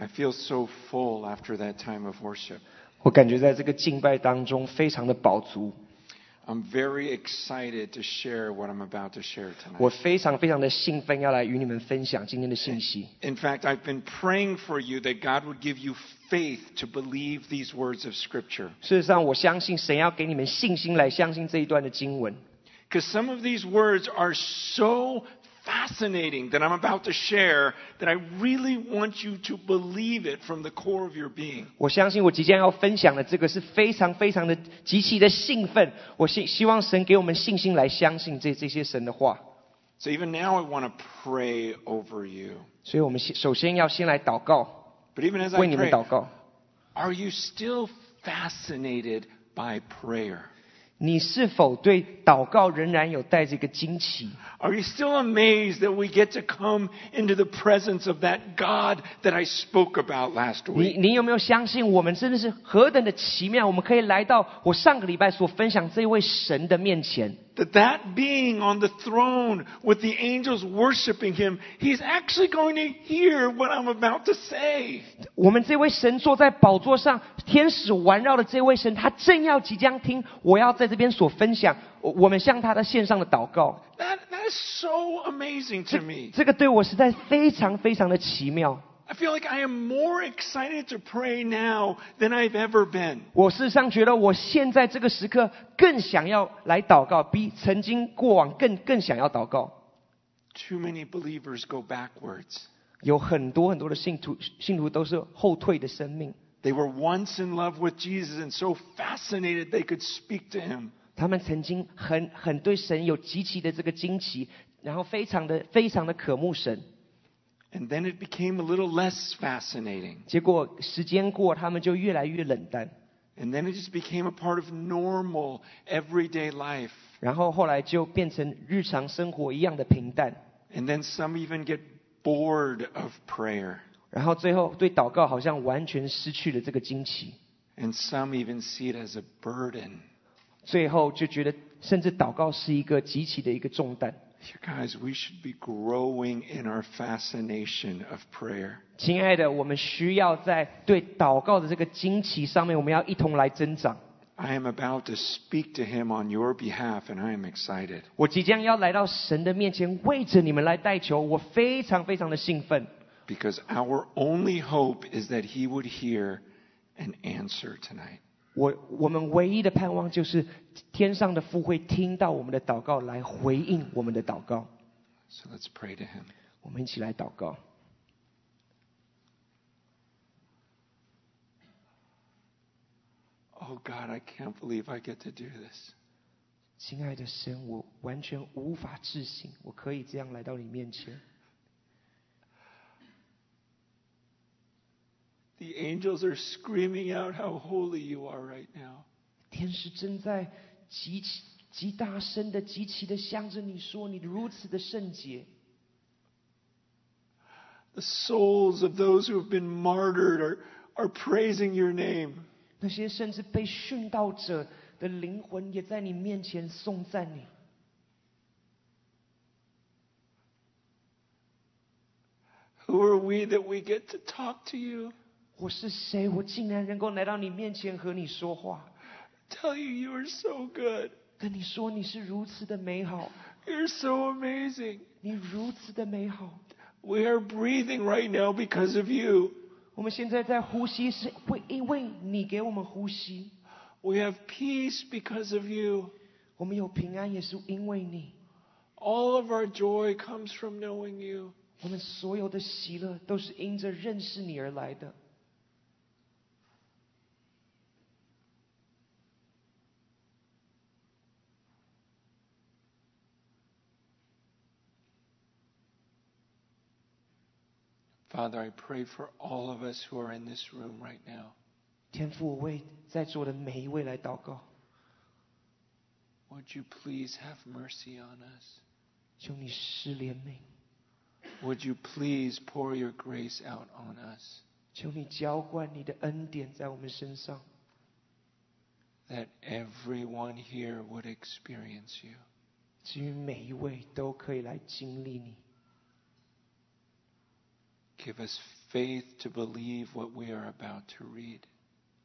I feel so full after that time of worship. 我感觉在这个敬拜当中非常的饱足， I'm very excited to share what I'm about to share 我 tonight. 非常非常的兴奋，要来与你们分享今天的信息。 In fact, I've been praying for you that God would give you faith to believe these words of Scripture. 事实上，我相信神要给你们信心来相信这一段的经文， Because some of these words are so fascinating that I'm about to share that I really want you to believe it from the core of your being. 我相信我即将要分享的这个是非常非常的极其的兴奋。我希希望神给我们信心来相信这这些神的话。 So even now, I want to pray over you. 所以我们先首先要先来祷告， But even as I 为你们 pray, 祷告。 are you still fascinated by prayer? 你是否对祷告仍然有带着一个惊奇？ Are you still amazed that we get to come into the presence of that God that I spoke about last 你 week? 你有没有相信我们真的是何等的奇妙？我们可以来到我上个礼拜所分享这位神的面前。 That that being on the throne with the angels worshiping him, he's actually going to hear what I'm about to say. 我们这位神坐在宝座上， 天使环绕的这位神，他正要即将听我要在这边所分享，我我们向他的线上的祷告。That, that is so amazing to me. 这个对我实在非常非常的奇妙。I feel like I am more excited to pray now than I've ever been. 我事实上觉得我现在这个时刻更想要来祷告，比曾经过往更更想要祷告。Too many believers go backwards. 有很多很多的信徒，信徒都是后退的生命。They were once in love with Jesus and so fascinated they could speak to him. 他们曾经很很对神有极其的这个惊奇，然后非常的非常的渴慕神。 And then it became a little less fascinating. 结果时间过，他们就越来越冷淡， And then it just became a part of normal, everyday life. 然后后来就变成日常生活一样的平淡， And then some even get bored of prayer. 然后最后对祷告好像完全失去了这个惊奇，And some even see it as a burden. 最后就觉得甚至祷告是一个极其的一个重担。You guys, we should be growing in our fascination of prayer. 亲爱的，我们需要在对祷告的这个惊奇上面，我们要一同来增长。I am about to speak to him on your behalf, and I am excited. 我即将要来到神的面前，为着你们来代求，我非常非常的兴奋。Because our only hope is that he would hear and answer tonight. 我我们唯一的盼望就是天上的父会听到我们的祷告，来回应我们的祷告。So let's pray to him. 我们一起来祷告。Oh God, I can't believe I get to do this. 亲爱的神，我完全无法置信，我可以这样来到你面前。The angels are screaming out how holy you are right now. 天使正在极其极大声的、极其的向着你说：“你如此的圣洁。 The souls of those who have been martyred are, are praising your name. ”那些甚至被殉道者的灵魂也在你面前颂赞你。 Who are we that we get to talk to you? 我是谁？我竟然能够来到你面前和你说话， Tell you you are so good. 跟你说你是如此的美好， You're so amazing. 你如此的美好。 We are breathing right now because of you. 我们现在在呼吸，是会因为你给我们呼吸； We have peace because of you. 我们有平安，也是因为你。 All of our joy comes from knowing you. 我们所有的喜乐都是因着认识你而来的。 Father, I pray for all of us who are in this room right now. 天父，我为在座的每一位来祷告， Would you please have mercy on us? 求你施怜悯， Would you please pour your grace out on us 求你浇灌你的恩典在我们身上， that everyone here would experience you? 至于每一位都可以来经历你。 Give us faith to believe what we are about to read.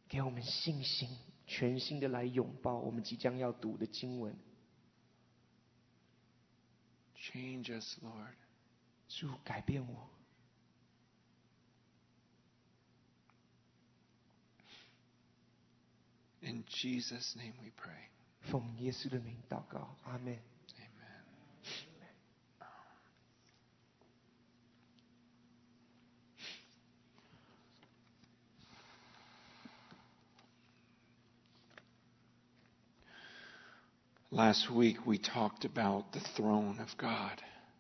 给我们信心，全心的来拥抱我们即将要读的经文。 Change us, Lord. 主改变我， In Jesus' name we pray. 奉耶稣的名祷告，阿门。 Last week we talked about the throne of God.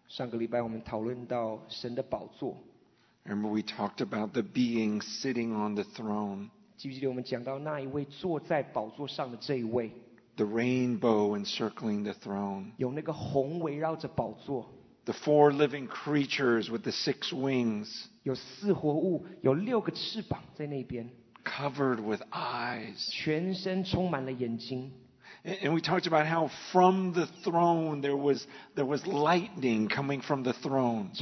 上个礼拜我们讨论到神的宝座， Remember, we talked about the being sitting on the throne, 记不记得我们讲到那一位坐在宝座上的这一位， the rainbow encircling the throne, 有那个红围绕着宝座， the four living creatures with the six wings, 有四活物，有六个翅膀在那边， covered with eyes. 全身充满了眼睛。 and we talked about how from the throne there was, there was lightning coming from the throne.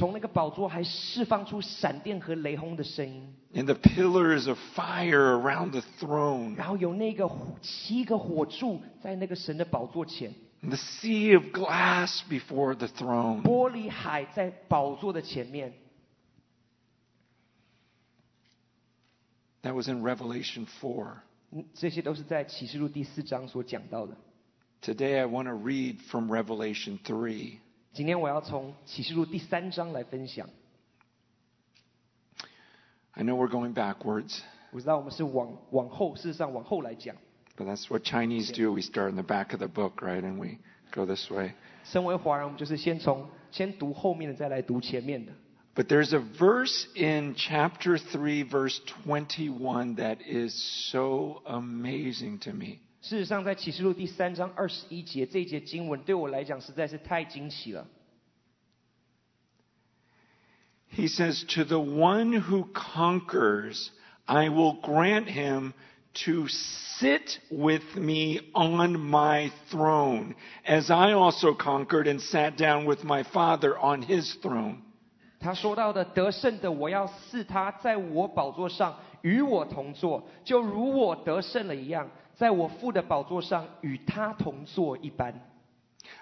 And the pillars of fire around the throne. And the sea of glass before the throne. That was in Revelation 4. 嗯这些都是在启示录第四章所讲到的。 Today I want to read from Revelation 3. 今天我要从启示录第三章来分享。 I know we're going backwards, 我知道我们是往往后，事实上往后来讲。 but that's what Chinese do. We start in the back of the book, right? And we go this way. 身为华人，我们就是先从先读后面的，再来读前面的。 But there's a verse in chapter 3, verse 21, that is so amazing to me. 事实上，在启示录第三章二十一节这一节经文，对我来讲实在是太惊奇了。 He says, To the one who conquers, I will grant him to sit with me on my throne, as I also conquered and sat down with my Father on his throne. 他说到的得胜的，我要赐他在我宝座上与我同坐，就如我得胜了一样，在我父的宝座上与他同坐一般。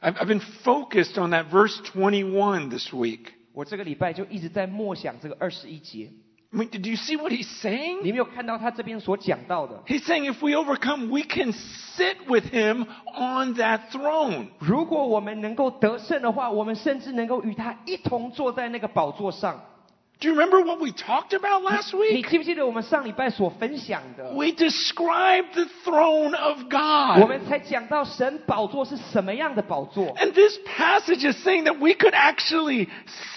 I've, I've been focused on that verse twenty one this week. 我这个礼拜就一直在默想这个二十一节，I mean, did you see what he's saying? 你没有看到他这边所讲到的？ He's saying if we overcome, we can sit with him on that throne. 如果我们能够得胜的话，我们甚至能够与他一同坐在那个宝座上。 Do you remember what we talked about last 你 week? 记不记得我们上礼拜所分享的？ We described the throne of 我 God. 们才讲到神宝座是什么样的宝座。 And this passage is saying that we could actually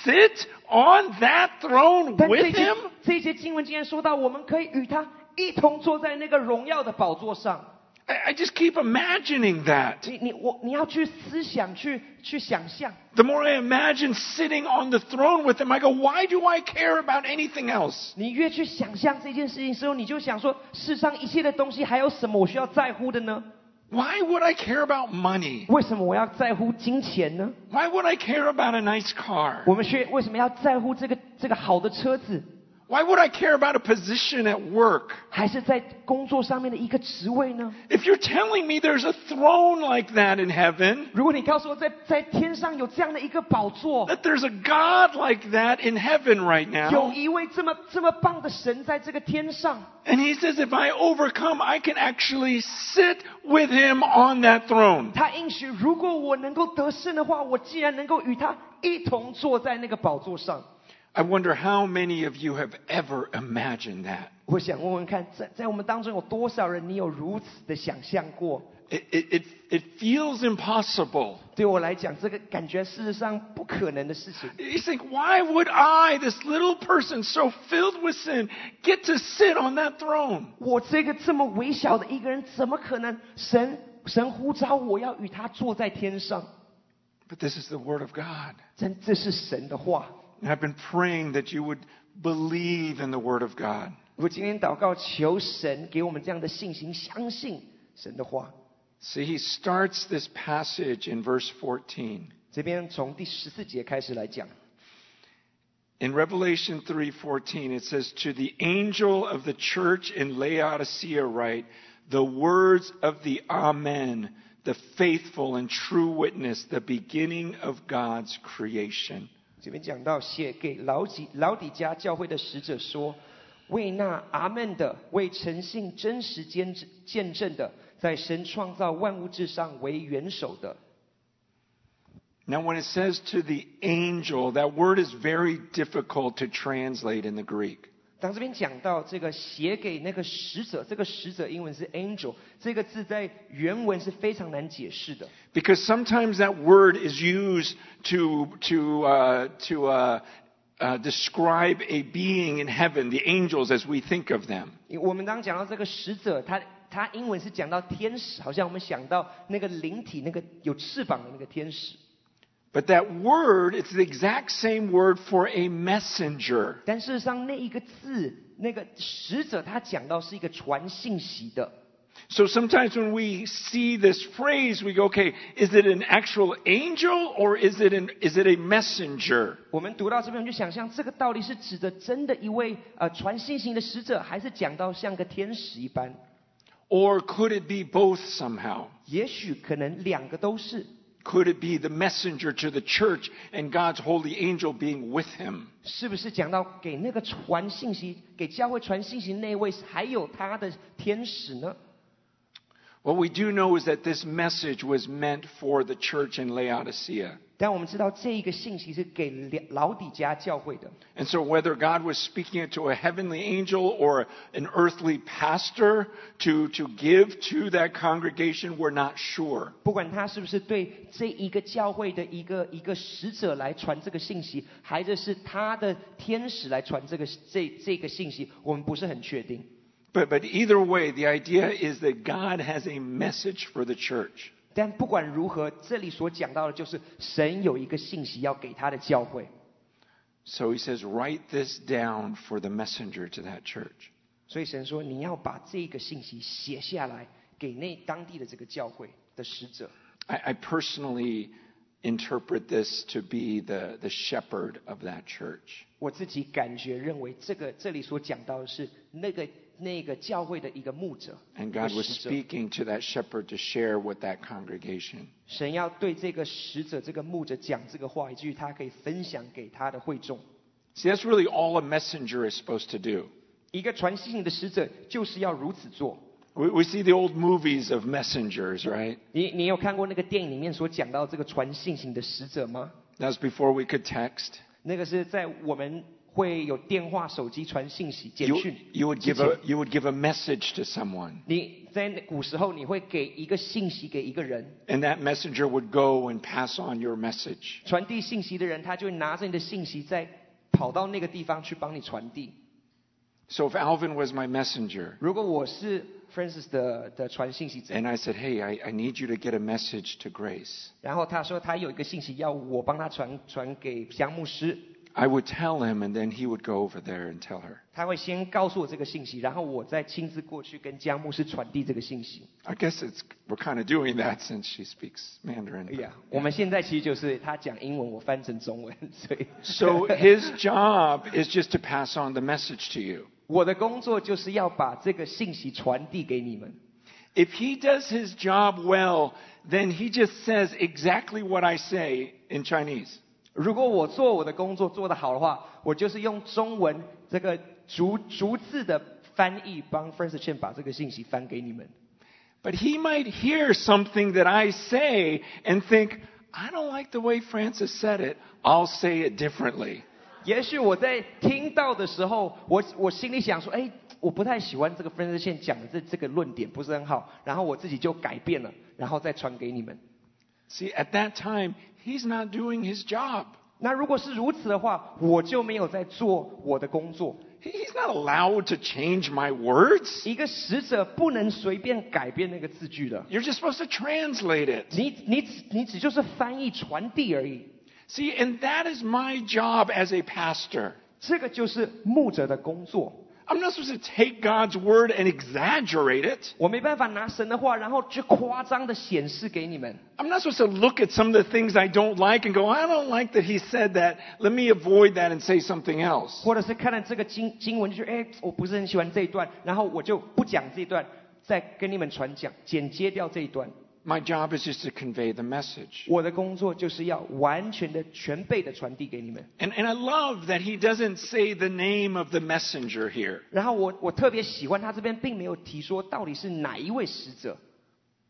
sit on that throne 但这 with 些 him. 这些经文竟然说到，我们可以与他一同坐在那个荣耀的宝座上。 I, I just keep imagining that. 你你我你要去思想，去去想象。 The more I imagine sitting on the throne with him, I go, why do I care about anything else? 你越去想象这件事情的时候，你就想说，世上一切的东西还有什么我需要在乎的呢？ Why would I care about money? 为什么我要在乎金钱呢？Why would I care about a nice car? 我们学为什么要在乎这个这个好的车子，Why would I care about a position at work? 还是在工作上面的一个职位呢？ If you're telling me there's a throne like that in heaven, 如果你告诉我在在天上有这样的一个宝座， that there's a God like that in heaven right 有 now, 一位这么这么棒的神在这个天上， and he says if I overcome, I can actually sit with him on that throne. 他应许，如果我能够得胜的话，我既然能够与他一同坐在那个宝座上， I wonder how many of you have ever imagined that. 我想问问看，在在我们当中有多少人，你有如此的想象过？ It, it, it, it feels impossible. 对我来讲，这个感觉事实上不可能的事情。 You think, why would I, this little person so filled with sin, get to sit on that throne? 我这个这么微小的一个人，怎么可能神神呼召我要与他坐在天上？ But this is the Word of God. 真这是神的话。 And I've been praying that you would believe in the Word of God. 我今天祷告，求神给我们这样的信心，相信神的话。 See, he starts this passage in verse 14. 这边从第十四节开始来讲， In Revelation 3:14 it says to the angel of the church in Laodicea write the words of the Amen the faithful and true witness the beginning of God's creation 这边讲到写给老底老底嘉教会的使者说：为那阿门的，为诚信真实见证见证的，在神创造万物之上为元首的。Now, when it says to the angel, that word is very difficult to translate in the Greek. 当这边讲到这个写给那个使者，这个使者英文是 angel，这个字在原文是非常难解释的。Because sometimes that word is used to, to, uh, to uh, uh, describe a being in heaven, the angels as we think of them. 我们刚刚讲到这个使者，他他英文是讲到天使，好像我们想到那个灵体，那个有翅膀的那个天使。But that word, it's the exact same word for a messenger. 但事实上，那一个字，那个使者，他讲到是一个传信息的。 So sometimes when we see this phrase, we go, okay, is it an actual angel or is it, an, is it a messenger? 我们读到这边，我们就想象这个到底是指的真的一位呃传信息的使者，还是讲到像个天使一般？ Or could it be both somehow? 也许可能两个都是。 Could it be the messenger to the church and God's holy angel being with him? 是不是讲到给那个传信息、给教会传信息那位，还有他的天使呢？ What we do know is that this message was meant for the church in Laodicea. 但我们知道这一个信息是给老底家教会的， And so whether God was speaking it to a heavenly angel or an earthly pastor to, to give to that congregation, we're not sure. 不管他是不是对这一个教会的一个一个使者来传这个信息，还是是他的天使来传这个这这个信息，我们不是很确定。 But, but either way, the idea is that God has a message for the church. 但不管如何，这里所讲到的就是神有一个信息要给他的教会， So he says, write this down for the messenger to that church. 所以神说你要把这个信息写下来，给那当地的这个教会的使者。 I, I personally interpret this to be the, the shepherd of that church. 我自己感觉认为，这个这里所讲到的是那个 那个教会的一个牧者， And 一个 God was 使者。 speaking to that shepherd to share with that congregation. 神要对这个使者、这个牧者讲这个话，以至于他可以分享给他的会众。 See, that's really all a messenger is supposed to do. 一个传信的使者就是要如此做。 We, we see the old movies of messengers, right? 你你有看过那个电影里面所讲到这个传信型的使者吗？ That was before we could text. 那个是在我们 会有电话、手机传信息、简 You, 讯 you, would give a, you would give a message to someone, 你在古时候你会给一个信息给一个人，and that messenger would go and pass on your message. 传递信息的人他就会拿着你的信息再跑到那个地方去帮你传递。So if Alvin was my messenger, 如果我是 Francis 的的传信息者，and I said, hey, I, I need you to get a message to Grace, 然后他说他有一个信息要我帮他传传给江牧师，I would tell him, and then he would go over there and tell her. 他会先告诉我这个信息，然后我再亲自过去跟江牧师传递这个信息。 I guess it's we're kind of doing that since she speaks Mandarin. 哎呀，我们现在其实就是他讲英文，我翻成中文，所以 So his job is just to pass on the message to you. 我的工作就是要把这个信息传递给你们。 If he does his job well, then he just says exactly what I say in Chinese. 如果我做我的工作做得好的话，我就是用中文这个逐逐字的翻译，帮 Francis Chen 把这个信息翻给你们。But he might hear something that I say and think, I don't like the way Francis said it. I'll say it differently. 也许我在听到的时候，我我心里想说，哎，我不太喜欢这个 Francis Chen 讲的这这个论点不是很好，然后我自己就改变了，然后再传给你们。See, at that time, he's not doing his job. 那如果是如此的话，我就没有在做我的工作。 He- He's not allowed to change my words. 一个使者不能随便改变那个字句的， You're just supposed to translate it. 你你只你只就是翻译传递而已。 See, and that is my job as a pastor. 这个就是牧者的工作。 I'm not supposed to take God's word and exaggerate it. 我没办法拿神的话，然后去夸张的显示给你们。 I'm not supposed to look at some of the things I don't like and go, I don't like that he said that. Let me avoid that and say something else. 或者是看了这个经经文，就觉得哎，我不是很喜欢这一段，然后我就不讲这一段，再跟你们传讲，剪接掉这一段。 My job is just to convey the message. 我的工作就是要完全的、全备的传递给你们。 And, and I love that he doesn't say the name of the messenger here. 然后我我特别喜欢他这边并没有提说到底是哪一位使者，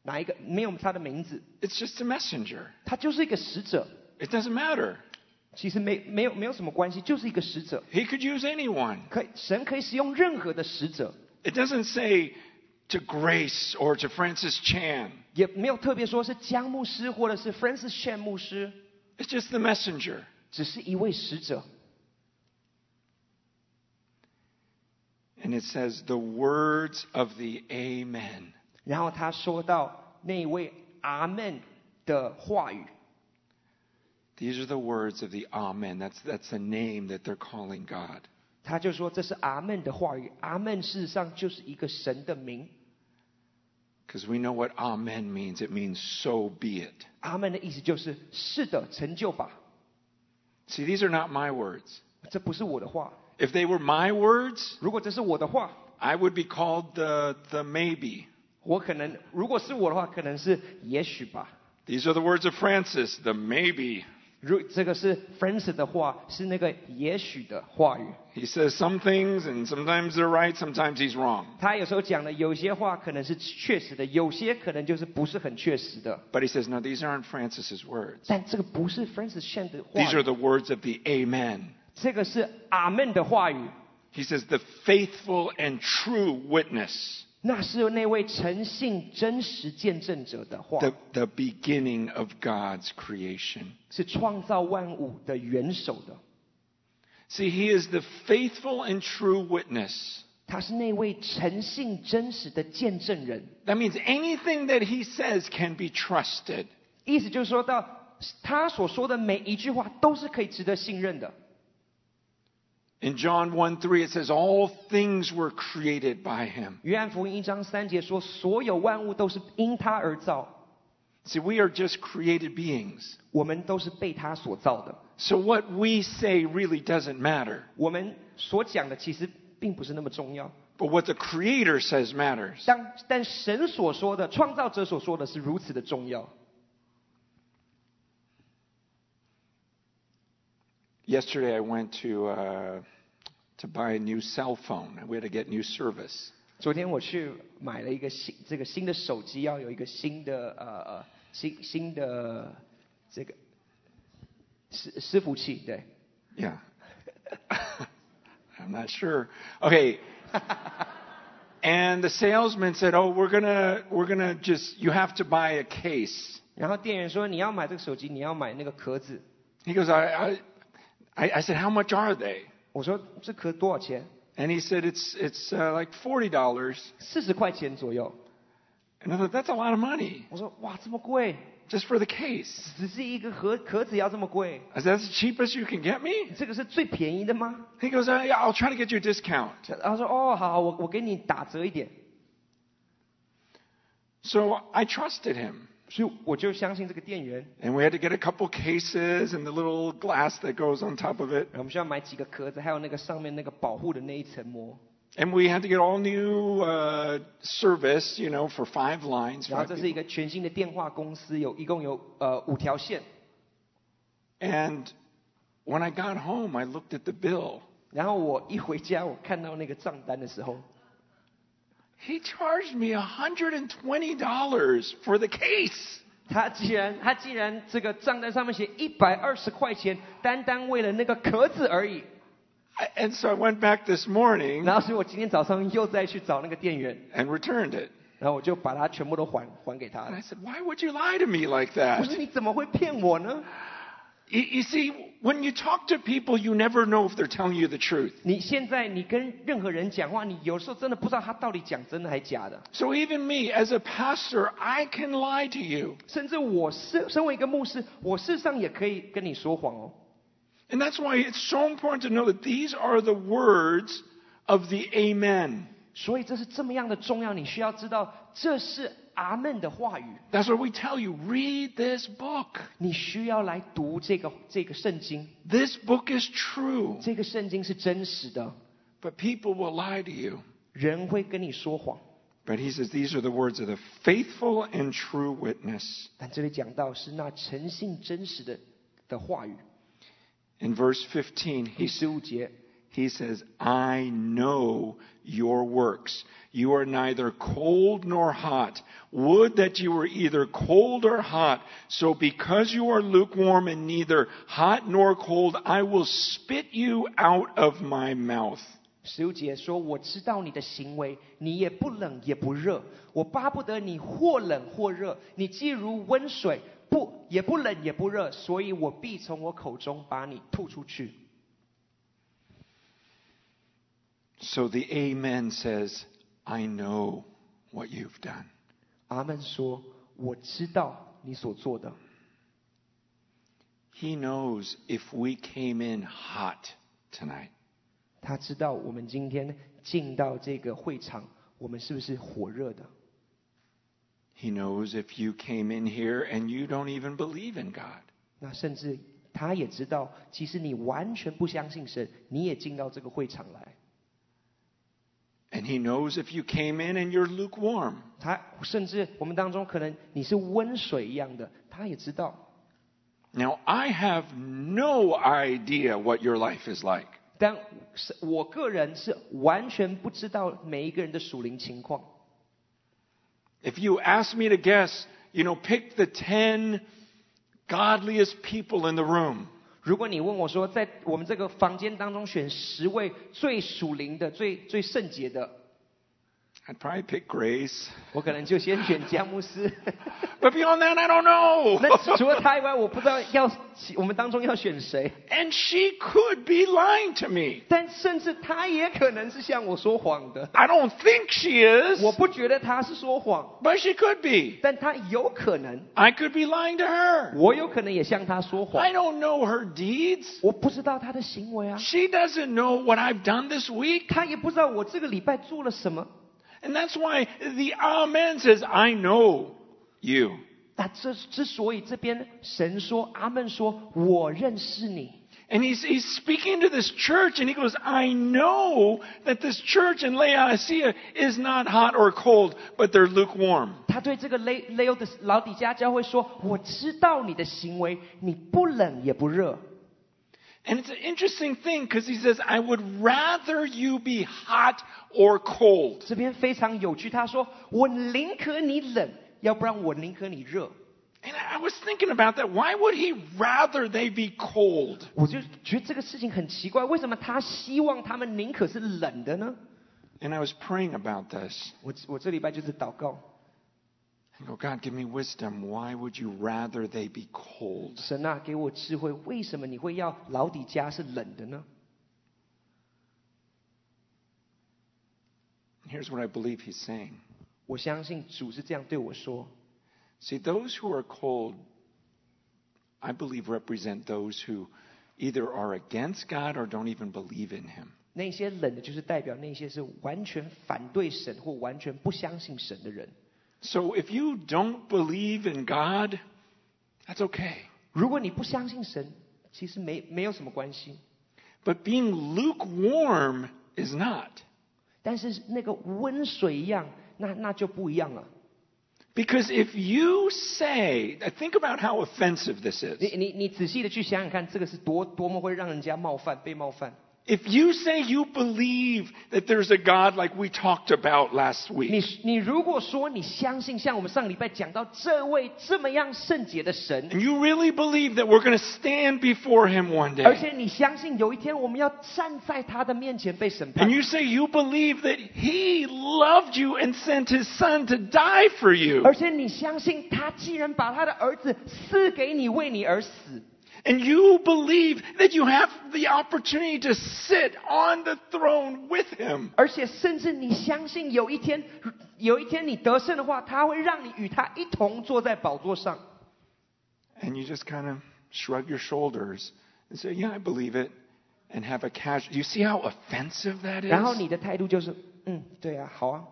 哪一个没有他的名字， It's just a messenger. 他就是一个使者， It doesn't matter. 其实没没有没有什么关系，就是一个使者。 He could use anyone. 可以神可以使用任何的使者， It doesn't say to Grace or to Francis Chan. 也没有特别说是江牧师或者是 Francis Chan 牧师， It's just the messenger. 只是一位使者。 And it says the words of the Amen. 然后他说到那一位阿门的话语， These are the words of the Amen. That's, that's the name that they're calling God. 他就说这是阿门的话语。阿门事实上就是一个神的名。 Because we know what Amen means. It means so be it. 阿门的意思就是是的，成就吧。 See, these are not my words. 这不是我的话， If they were my words, 如果这是我的话， I would be called the, the maybe. 我可能如果是我的话，可能是也许吧。 These are the words of Francis, the maybe. 如这个是 Francis 的话，是那个也许的话语。He says some things, and sometimes they're right, sometimes he's wrong. 他有时候讲的有些话可能是确实的，有些可能就是不是很确实的。But he says, no, these aren't Francis's words. 但这个不是 Francis Chan These are the words of the Amen. 这个是阿门的话语。He says, the faithful and true witness 那是那位诚信、真实见证者的话， the, the beginning of God's creation. 是创造万物的元首的。 See, he is the faithful and true witness. 他是那位诚信、真实的见证人。 That means anything that he says can be trusted. 意思就是说到，他所说的每一句话都是可以值得信任的。 In John 1 3, it says, All things were created by him. 约翰福音一章三节说，所有万物都是因他而造， See, we are just created beings. 我们都是被他所造的。 So what we say really doesn't matter. 我们所讲的其实并不是那么重要， But what the Creator says matters. 但但神所说的、创造者所说的是如此的重要。 Yesterday, I went to, uh, to buy a new cell phone. We had to get new service. 昨天我去买了一个新这个新的手机，要有一个新的呃呃新新的这个伺伺服器，对。 Yeah. I'm not sure. Okay. and the salesman said, "Oh, we're gonna we're gonna just you have to buy a case." 然后店员说你要买这个手机，你要买那个壳子。 He goes, "I I I, I said, how much are they?" 我说这壳多少钱？ And he said, "It's it's uh, like forty dollars." 四十块钱左右。 And I thought that's a lot of money 我说哇这么贵， just for the case. 只是一个盒壳子要这么贵？ I said, "That's the cheapest you can get me." 这个是最便宜的吗？ He goes, uh, "Yeah, I'll try to get you a discount." 然后说哦好，我我给你打折一点。 So I trusted him. 所以我就相信这个店员。 And we had to get a couple cases and the little glass that goes on top of it. 然后我们需要买几个壳子，还有那个上面那个保护的那一层膜。 And we had to get all new uh, service, you know, for five lines. 然后 five 这是一 people. 个全新的电话公司，有一共有呃五条线。 And when I got home, I looked at the bill. 然后我一回家，我看到那个账单的时候， He charged me $120 for the case. 他既然他既然这个账单上面写一百二十块钱，单单为了那个壳子而已。 I- And so I went back this morning 然后所以我今天早上又再去找那个店员， and returned it. 然后我就把它全部都还还给他 And 了 I。said, Why would you lie to me like 我 that? 说你怎么会骗我呢？ You, you see, when you talk to people, you never know if they're telling you the truth. 你现在你跟任何人讲话，你有时候真的不知道他到底讲真的还假的。 So even me, as a pastor, I can lie to you. 甚至我是身为一个牧师，我事实上也可以跟你说谎哦。 And that's why it's so important to know that these are the words of the Amen. 所以这是这么样的重要，你需要知道这是 阿门的话语。 That's what we tell you. Read this book. 你需要来读这个这个圣经， This book is true. 这个圣经是真实的。 But people will lie to you. 人会跟你说谎， But he says these are the words of the faithful and true witness. 但这里讲到是那诚信真实的的话语。 In verse 15, 第 he, 十五节， he says, I know your works. You are neither cold nor hot. Would that you were either cold or hot. So because you are lukewarm and neither hot nor cold, I will spit you out of my mouth. 十五节说：“我知道你的行为，你也不冷也不热。我巴不得你或冷或热，你既如温水，不也不冷也不热，所以我必从我口中把你吐出去。 So the Amen says, I know what you've done. ”阿门说：“我知道你所做的。 He knows if we came in hot tonight. 他知道我们今天进到这个会场，我们是不是火热的？ He knows if you came in here and you don't even believe in God. 那甚至他也知道，其实你完全不相信神，你也进到这个会场来。 And He knows if you came in and you're lukewarm. 他甚至我们当中可能你是温水一样的，他也知道。 Now, I have no idea what your life is like. 但是我个人是完全不知道每一个人的属灵情况。 If you ask me to guess, you know, pick the 10 godliest people in the room. 如果你问我说，在我们这个房间当中选十位最属灵的、最最圣洁的，I'd probably pick Grace. 我可能就先选江牧师。But beyond that, I don't know. 那除了他以外，我不知道要我们当中要选谁。And she could be lying to me. I don't think she is. 我不觉得她是说谎。But she could be. I could be lying to her. I don't know her deeds. 我不知道她的行为啊。She doesn't know what I've done this week. 她也不知道我这个礼拜做了什么。and that's why the Amen says, I know you. 那这之所以这边神说阿门说我认识你。And he's, he's speaking to this church and he goes, I know that this church in Laodicea is not hot or cold, but they're lukewarm. 他对这个雷雷欧的老底嘉教会说，我知道你的行为，你不冷也不热。And it's an interesting thing because he says, I would rather you be hot or cold. ”这边非常有趣，他说：“我宁可你冷，要不然我宁可你热。 And I I was thinking about that. Why would he rather they be cold? ”我就觉得这个事情很奇怪，为什么他希望他们宁可是冷的呢？ And I was praying about this. 我我这礼拜就是祷告， I go, God, give me wisdom. Why would you rather they be cold? 神啊，给我智慧，为什么你会要老底家是冷的呢？ Here's what I believe he's saying. 我相信主是这样对我说。 See, those who are cold, I believe, represent those who either are against God or don't even believe in him. 那些冷的，就是代表那些是完全反对神或完全不相信神的人。 So if you don't believe in God, that's okay. 如果你不相信神，其实没没有什么关系。 But being lukewarm is not. 但是那个温水一样，那那就不一样了。 Because if you say, think about how offensive this 你 is. 你你仔细的去想想看，这个是多多么会让人家冒犯、被冒犯。 If you say you believe that there's a God like we talked about last 你 week, 你如果说你相信，像我们上礼拜讲到这位这么样圣洁的神， and you really believe that we're going to stand before Him one 而 day, 且你相信有一天我们要站在他的面前被审判 and，you say you believe that He loved you and sent His Son to die for you, 而且你相信他既然把他的儿子赐给你，为你而死， and you believe that you have the opportunity to sit on the throne with Him, 而且甚至你相信有一天，有一天你得胜的话，他会让你与他一同坐在宝座上。 and you just kind of shrug your shoulders and say, Yeah, I believe it. and have a casual. You see how offensive that 然后 is? 你的态度就是，嗯，对啊，好啊。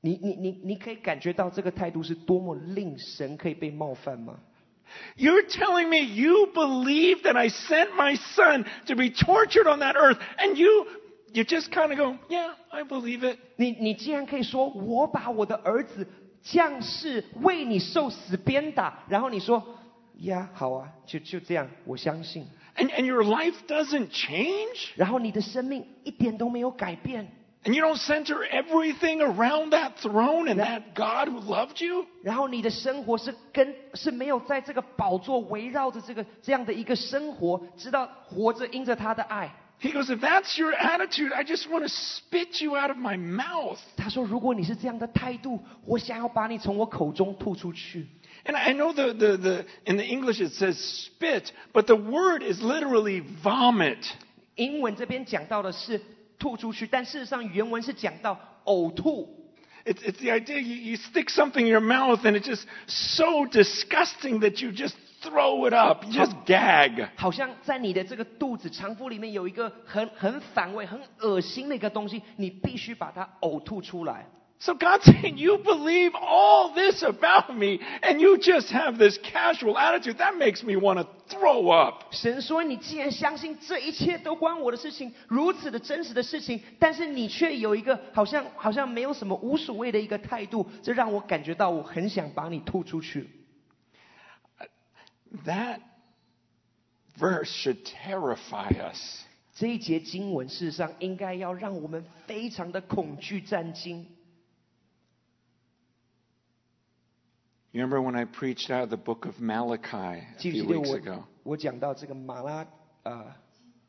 你你你你可以感觉到这个态度是多么令神可以被冒犯吗？ You're telling me you believe that I sent my son to be tortured on that earth, and you you just kind of go, yeah, I believe it. 你你竟然可以说，我把我的儿子降世为你受死鞭打，然后你说，呀，好啊，就就这样，我相信。 And, and your life doesn't change? 然后你的生命一点都没有改变， And you don't center everything around that throne and that God who loved you? 然后你的生活是跟是没有在这个宝座围绕着这个这样的一个生活，知道活着因着他的爱。 He goes, if that's your attitude, I just want to spit you out of my mouth. 他说：“如果你是这样的态度，我想要把你从我口中吐出去。 And I know the, the, the, in the English it says spit, but the word is literally vomit. ”英文这边讲到的是 吐出去，但事实上原文是讲到呕吐。It's, it's the idea you, you stick something in your mouth and it's just so disgusting that you just throw it up, you just gag. 好像在你的这个肚子肠腹里面有一个很很反胃、很恶心的一个东西，你必须把它呕吐出来。So God's saying, you believe all this about me and you just have this casual attitude. That makes me want to throw up. 神说：“你既然相信这一切都关我的事情，如此的真实的事情，但是你却有一个好像好像没有什么无所谓的一个态度，这让我感觉到我很想把你吐出去。That verse should terrify us. 这一节经文事实上应该要让我们非常的恐惧战惊。You remember when I preached out of the book of Malachi a 记不 few 记得 weeks 我 ago? 我讲到这个马拉呃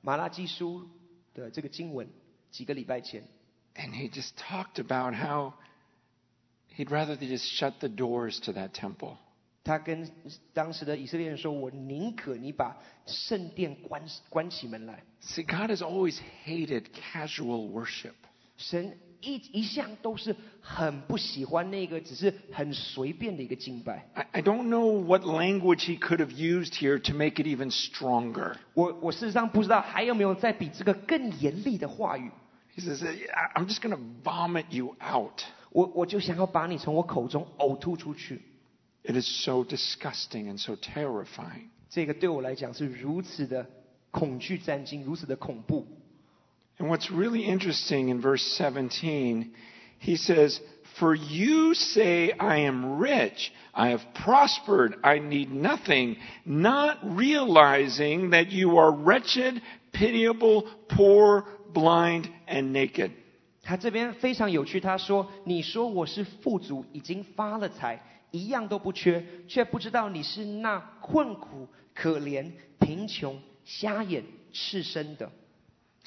马拉基书的这个经文几个礼拜前， And he just talked about how he'd rather they just shut the doors to that temple. 他跟当时的以色列人说：“我宁可你把圣殿关关起门来。” See, God has always hated casual worship. 神 一一向都是很不喜欢那个只是很随便的一个敬拜。I, I don't know what language he could have used here to make it even stronger. 我我事实上不知道还有没有再比这个更严厉的话语。He says, "I- I'm just going to vomit you out. 我我就想要把你从我口中呕吐出去。It is so disgusting and so terrifying. 这个对我来讲是如此的恐惧战惊，如此的恐怖。And what's really interesting in verse 17, he says, For you say, I am rich, I have prospered, I need nothing, not realizing that you are wretched, pitiable, poor, blind, and naked. 他这边非常有趣，他说：“你说我是富足，已经发了财，一样都不缺，却不知道你是那困苦、可怜、贫穷、瞎眼、赤身的。”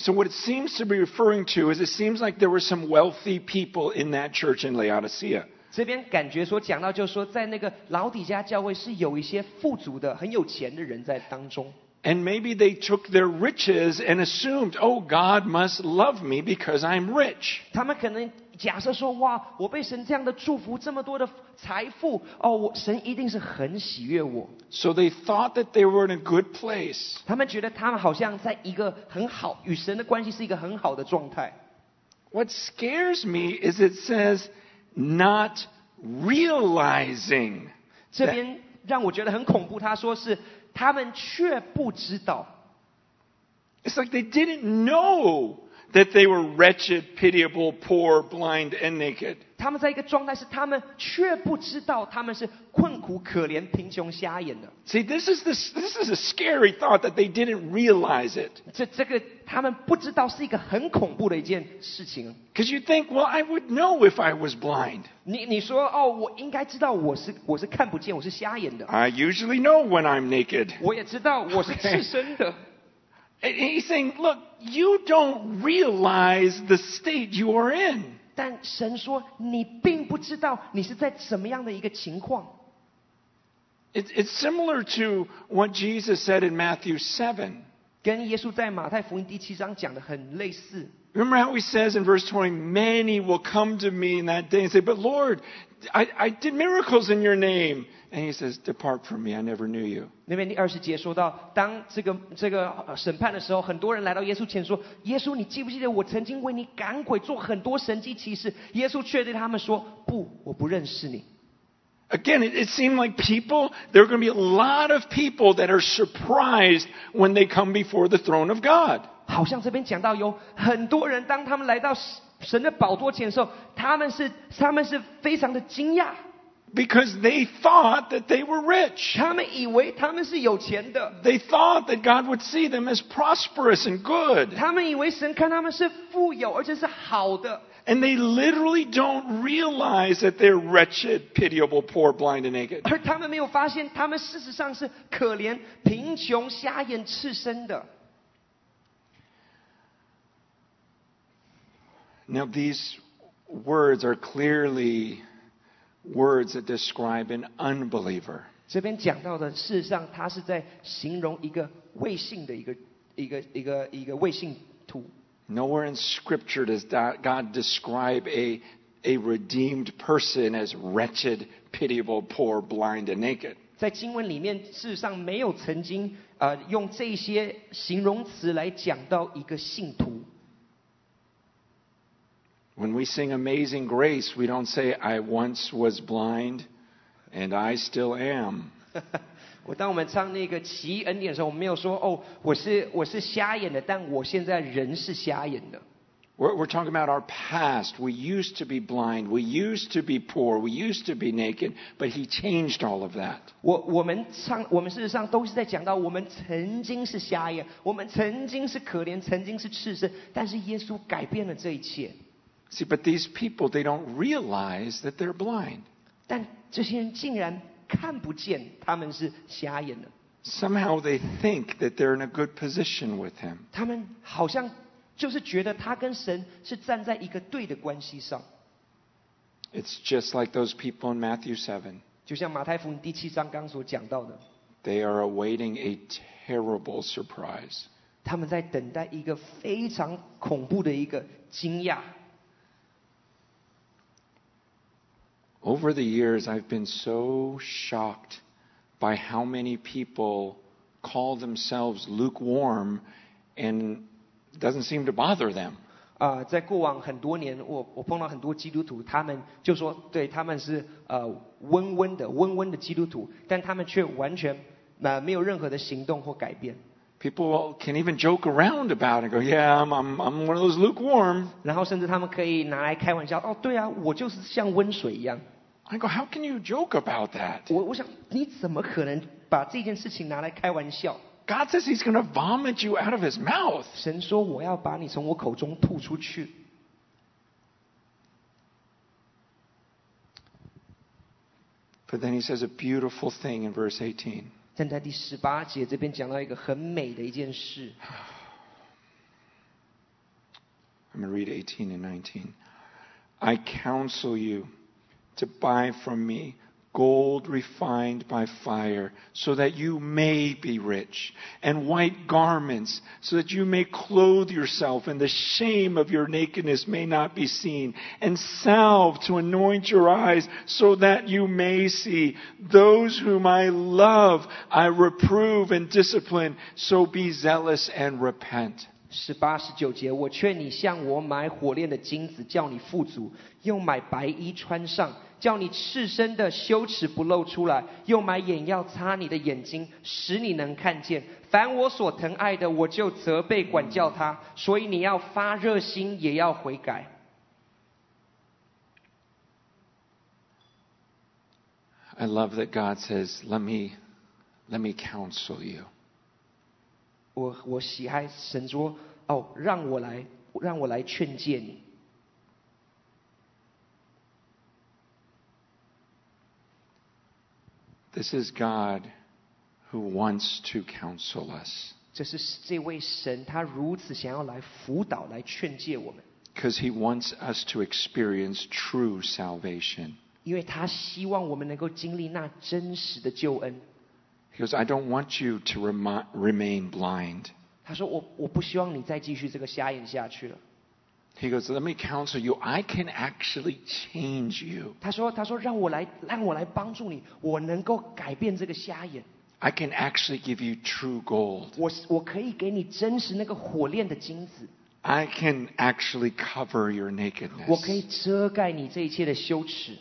So what it seems to be referring to is it seems like there were some wealthy people in that church in Laodicea. 这边感觉说讲到，就是说在那个老底家教会是有一些富足的、很有钱的人在当中。 And maybe they took their riches and assumed, oh, God must love me because I'm rich. 他们可能 假设说：“哇，我被神这样的祝福，这么多的财富，哦，我神一定是很喜悦我。 So they thought that they were in a good place. ”他们觉得他们好像在一个很好与神的关系是一个很好的状态。 What scares me is it says not realizing. 这边让我觉得很恐怖。他说是他们却不知道， It's like they didn't know that they were wretched, pitiable, poor, blind, and naked. 他们在一个状态是他们却不知道他们是困苦、可怜、贫穷、瞎眼的。 See, this is, this, this is a scary thought that they didn't realize it. 这这个他们不知道是一个很恐怖的一件事情。 Because you think, well, I would know if I was blind. 你你说哦，我应该知道我是我是看不见，我是瞎眼的。 I usually know when I'm naked. 我也知道我是赤身的。 And he's saying, look, you don't realize the state you are in. 但神说你并不知道你是在什么样的一个情况。 It's, it's similar to what Jesus said in Matthew 7. 跟耶稣在马太福音第七章讲的很类似。 Remember how he says in verse 20, Many will come to me in that day and say, But Lord, I, I did miracles in your name. And he says, Depart from me, I never knew you. 那边第二十节说到，当这个这个呃审判的时候，很多人来到耶稣前说：“耶稣，你记不记得我曾经为你赶鬼，做很多神迹奇事？”耶稣却对他们说：“不，我不认识你。 Again, it, it seemed like people, there are going to be a lot of people that are surprised when they come before the throne of God. ”好像这边讲到有很多人，当他们来到神的宝座前的时候，他们是他们是非常的惊讶， because they thought that they were rich. They thought that God would see them as prosperous and good. And they literally don't realize that they're wretched, pitiable, poor, blind, and naked. Now, these words are clearly words that describe an unbeliever. 这边讲到的，事实上他是在形容一个未信的一个一个一个一个未信徒。 Nowhere in Scripture does da- God describe a, a redeemed person as wretched, pitiable, poor, blind, and naked. 在经文里面，事实上没有曾经呃用这些形容词来讲到一个信徒。 When we sing Amazing Grace, we don't say, I once was blind and I still am. 我当我们唱那个奇异恩典的时候，我们没有说哦，我是我是瞎眼的，但我现在人是瞎眼的。 We're, we're talking about our past. We used to be blind. We used to be poor. We used to be naked. But He changed all of that. 我我们唱，我们事实上都是在讲到我们曾经是瞎眼，我们曾经是可怜，曾经是赤身，但是耶稣改变了这一切。 See, but these people, they don't realize that they're blind. 但这些人竟然看不见他们是瞎眼的， Somehow they think that they're in a good position with Him. 他们好像就是觉得他跟神是站在一个对的关系上， It's just like those people in Matthew 7. 就像马太福音第七章刚所讲到的， They are awaiting a terrible surprise. 他们在等待一个非常恐怖的一个惊讶。 Over the years, I've been so shocked by how many people call themselves lukewarm and it doesn't seem to bother them. 啊、在过往很多年，我我碰到很多基督徒，他们就说，对他们是呃温温的温温的基督徒，但他们却完全呃没有任何的行动或改变。 People can even joke around about it. Go, yeah, I'm, I'm, I'm one of those lukewarm. 然后甚至他们可以拿来开玩笑，哦，对啊，我就是像温水一样。 I go, how can you joke about that? 我我想你怎么可能把这件事情拿来开玩笑？ God says He's going to vomit you out of His mouth. 神说我要把你从我口中吐出去。 But then He says a beautiful thing in verse 18. 但在第十八节这边讲到一个很美的一件事， I'm going to read 18 and 19. I counsel you to buy from me gold refined by fire, so that you may be rich, and white garments, so that you may clothe yourself, and the shame of your nakedness may not be seen, and salve to anoint your eyes, so that you may see. Those whom I love, I reprove and discipline, so be zealous and repent. 十八十九节，我劝你向我买火炼的金子，叫你富足；又买白衣穿上， 叫你赤身的羞耻不露出来；又买眼药擦你的眼睛，使你能看见。凡我所疼爱的，我就责备管教他。所以你要发热心，也要悔改。 I love that God says, "Let me let me counsel you." 我我喜爱神说：“哦，让我来，让我来劝诫你。 This is God who wants to counsel us ”这是这位神，他如此想要来辅导、来劝诫我们， because he wants us to experience true salvation. 因为他希望我们能够经历那真实的救恩。 He goes, "I don't want you to remi- remain blind. 他说：“我我不希望你再继续这个瞎眼下去了。 He goes, Let me counsel you. I can actually change you. 他说：“他说让我来，让我来帮助你，我能够改变这个瞎眼， I can actually give you true gold. 我我可以给你真实那个火炼的金子， I can actually cover your 我可以 nakedness. 遮盖你这一切的羞耻，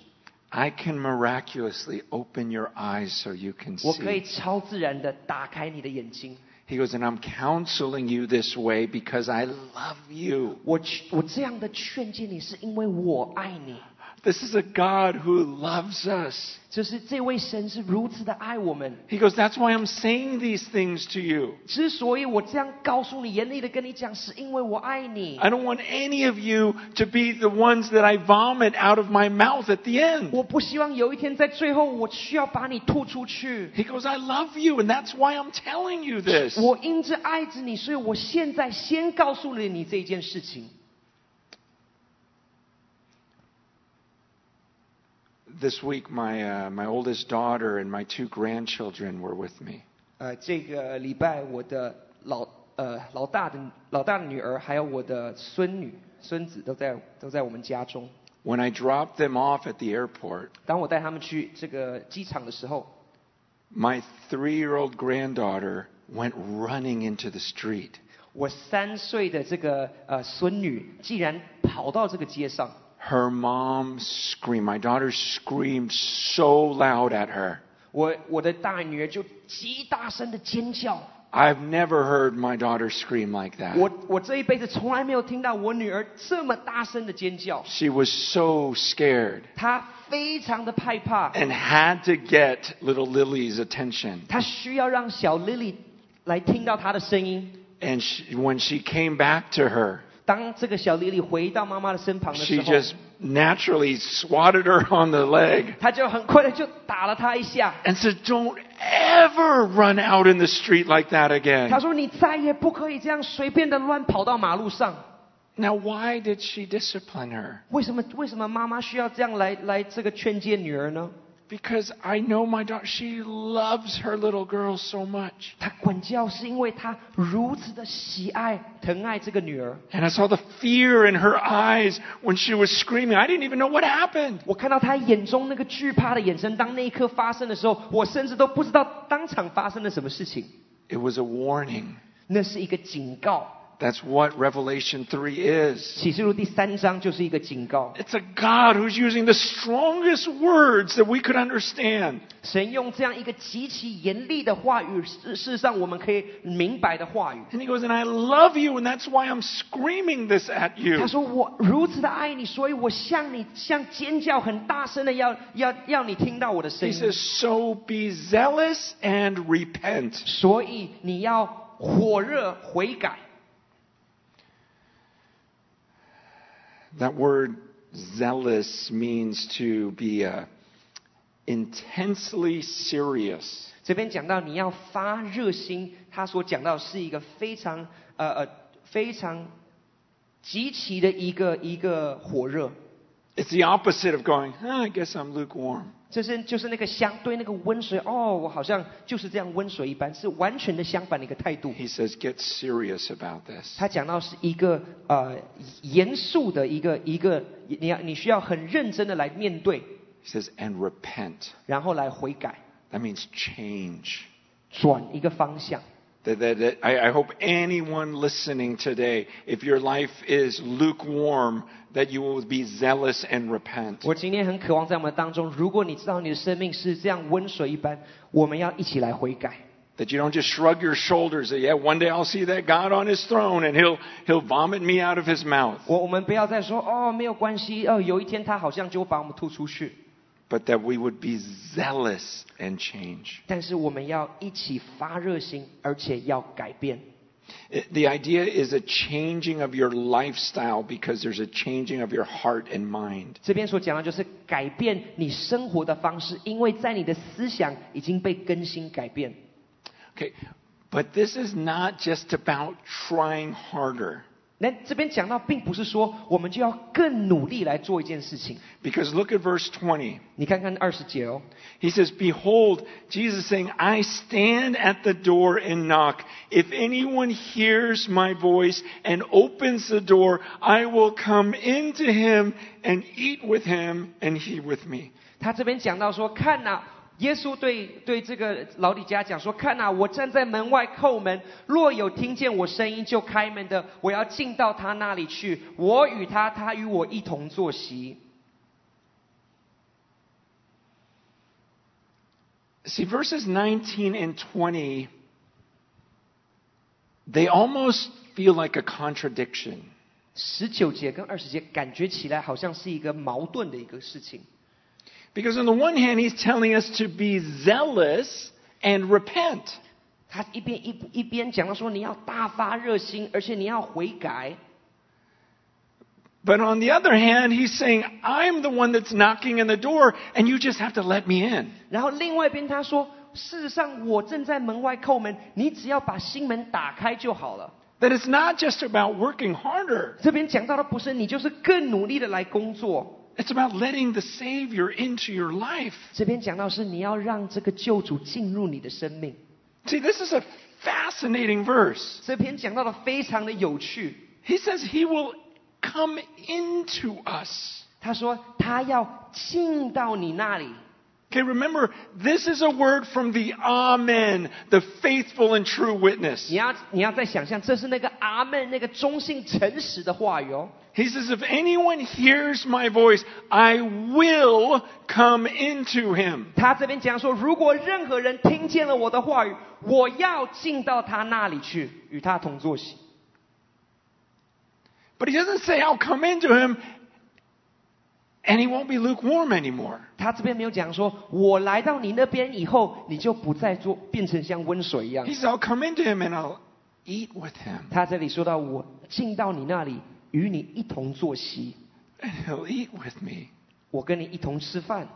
I can miraculously open your eyes so you can 我可以 see. 超自然的打开你的眼睛。 He goes, and I'm counseling you this way because I love you. 我去我这样的劝诫你，是因为我爱你。 This is a God who loves us. 就是这位神是如此的爱我们。 He goes, That's why I'm saying these things to you. 之所以我这样告诉你，严厉的跟你讲，是因为我爱你。 I don't want any of you to be the ones that I vomit out of my mouth at the end. 我不希望有一天在最后，我需要把你吐出去。 He goes, I love you, and that's why I'm telling you this. 我因着爱着你，所以我现在先告诉了你这件事情。 This week, my, uh, my oldest daughter and my two grandchildren were with me. 呃，这个礼拜我的老呃老大的老大的女儿，还有我的孙女孙子都在都在我们家中。 When I dropped them off at the airport, 当我带他们去这个机场的时候， my three year old granddaughter went running into the street. 我三岁的这个呃孙女竟然跑到这个街上， Her mom screamed. My daughter screamed so loud at her. 我我的大女儿就极大声的尖叫。 I've never heard my daughter scream like that. 我我这一辈子从来没有听到我女儿这么大声的尖叫， She was so scared 她非常的害怕， and had to get little Lily's attention. 她需要让小 Lily 来听到她的声音。 And she, when she came back to her, 当这个小 Lily 回到妈妈的身旁的时 she 候， just naturally swatted her on the leg 她就很快的就打了她一下。 and said, Don't ever run out in the street like that 她 again. 说：“你再也不可以这样随便的乱跑到马路上。 Now, why did she discipline her? 为什么？为什么妈妈需要这样来来这个劝诫女儿呢？ Because I know my daughter, she loves her little girl so much. 她管教是因为她如此的喜爱、疼爱这个女儿。 And I saw the fear in her eyes when she was screaming. I didn't even know what happened. 我看到她眼中那个惧怕的眼神，当那一刻发生的时候，我甚至都不知道当场发生了什么事情。 It was a warning. 那是一个警告。 That's what Revelation 3 is. 启示录第三章就是一个警告。 It's a God who's using the strongest words that we could understand. 神用这样一个极其严厉的话语，事事实上我们可以明白的话语。 And he goes, and I love you, and that's why I'm screaming this at you. 他说：“我如此的爱你，所以我向你像尖叫，很大声的要要要你听到我的声 He 音。 says, so be zealous and repent. 所以你要火热悔改。 That word zealous means to be uh, intensely serious. 这边讲到你要发热心，他所讲到是一个非常呃呃非常极其的一个一个火热。 It's the opposite of going, "Huh, I guess I'm lukewarm. 这是就是那个相对那个温水哦，我好像就是这样温水一般，是完全的相反的一个态度。He says, get serious about this. 他讲到是一个呃严肃的一个一个，你要你需要很认真的来面对，He says, and repent. 然后来悔改，That means change. 转一个方向。That, that, that, I, I hope anyone listening today, if your life is lukewarm, that you will be zealous and repent. 我今天很渴望在我们当中，如果你知道你的生命是这样温水一般，我们要一起来悔改。 That you don't just shrug your shoulders. That yeah, one day I'll see that God on His throne, and He'll He'll vomit me out of His mouth. 我我们不要再说哦，没有关系，哦，有一天他好像就把我们吐出去。 But that we would be zealous and change. 但是我们要一起发热心，而且要改变。 It- The idea is a changing of your lifestyle because there's a changing of your heart and mind. 这边所讲的就是改变你生活的方式，因为在你的思想已经被更新改变。 Okay, but this is not just about trying harder. 那这边讲到，并不是说我们就要更努力来做一件事情。 Because look at verse 20. 你看看二十节哦， He says, Behold, Jesus is saying, I stand at the door and knock. If anyone hears my voice and opens the door, I will come into him and eat with him and he with me. 他这边讲到说，看呐、 耶稣对对这个老底家讲说，看呐、我站在门外叩门，若有听见我声音就开门的，我要进到他那里去，我与他，他与我一同坐席。See, verses 19 and 20, they almost feel like a contradiction. 十九节跟二十节感觉起来好像是一个矛盾的一个事情。Because on the one hand, he's telling us to be zealous and repent. 他一边一一边讲到说你要大发热心，而且你要悔改。 But on the other hand, he's saying, I'm the one that's knocking on the door, and you just have to let me in. 然后另外一边他说，事实上我正在门外叩门，你只要把心门打开就好了。 That it's not just about working harder, 这边讲到的不是你就是更努力的来工作， it's about letting the Savior into your life. 这边讲到是你要让这个救主进入你的生命。 See, this is a fascinating verse. 这篇讲到的非常的有趣， He says he will come into us. 他说他要进到你那里。 Okay, remember, this is a word from the Amen, the faithful and true witness. 你要你要再想象，这是那个阿门那个忠信诚实的话语哦。 He says, if anyone hears my voice, I will come into him. 他这边讲说，如果任何人听见了我的话语，我要进到他那里去，与他同坐席。 But he doesn't say, I'll come into him and he won't be lukewarm anymore. 他这边没有讲说，我来到你那边以后，你就不再做变成像温水一样 He。says, I'll come into him and I'll eat with him. 他这里说到，我进到你那里， 与你一同坐席， And he'll eat with me. 我跟你一同吃饭。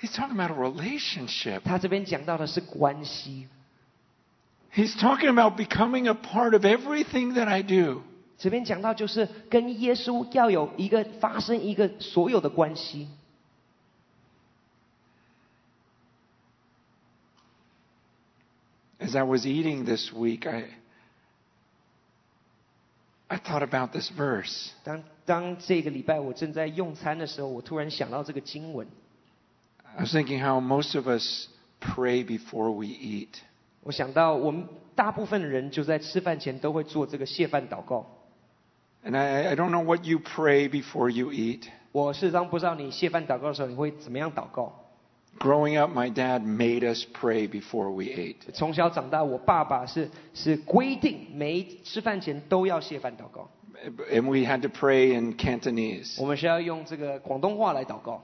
He's talking about a relationship. 他这边讲到的是关系， He's talking about becoming a part of everything that I do. 这边讲到就是跟耶稣要有一个发生一个所有的关系。 As I was eating this week, I I thought about this verse. 当当这个礼拜我正在用餐的时候，我突然想到这个经文， I was thinking how most of us pray before we eat. 我想到我们大部分的人就在吃饭前都会做这个谢饭祷告。 And I, I don't know what you pray before you eat. 我事实上不知道你谢饭祷告的时候你会怎么样祷告。 Growing up, my dad made us pray before we ate. 从小长大，我爸爸是是规定每一吃饭前都要谢饭祷告。 And we had to pray in Cantonese. 我们是要用这个广东话来祷告。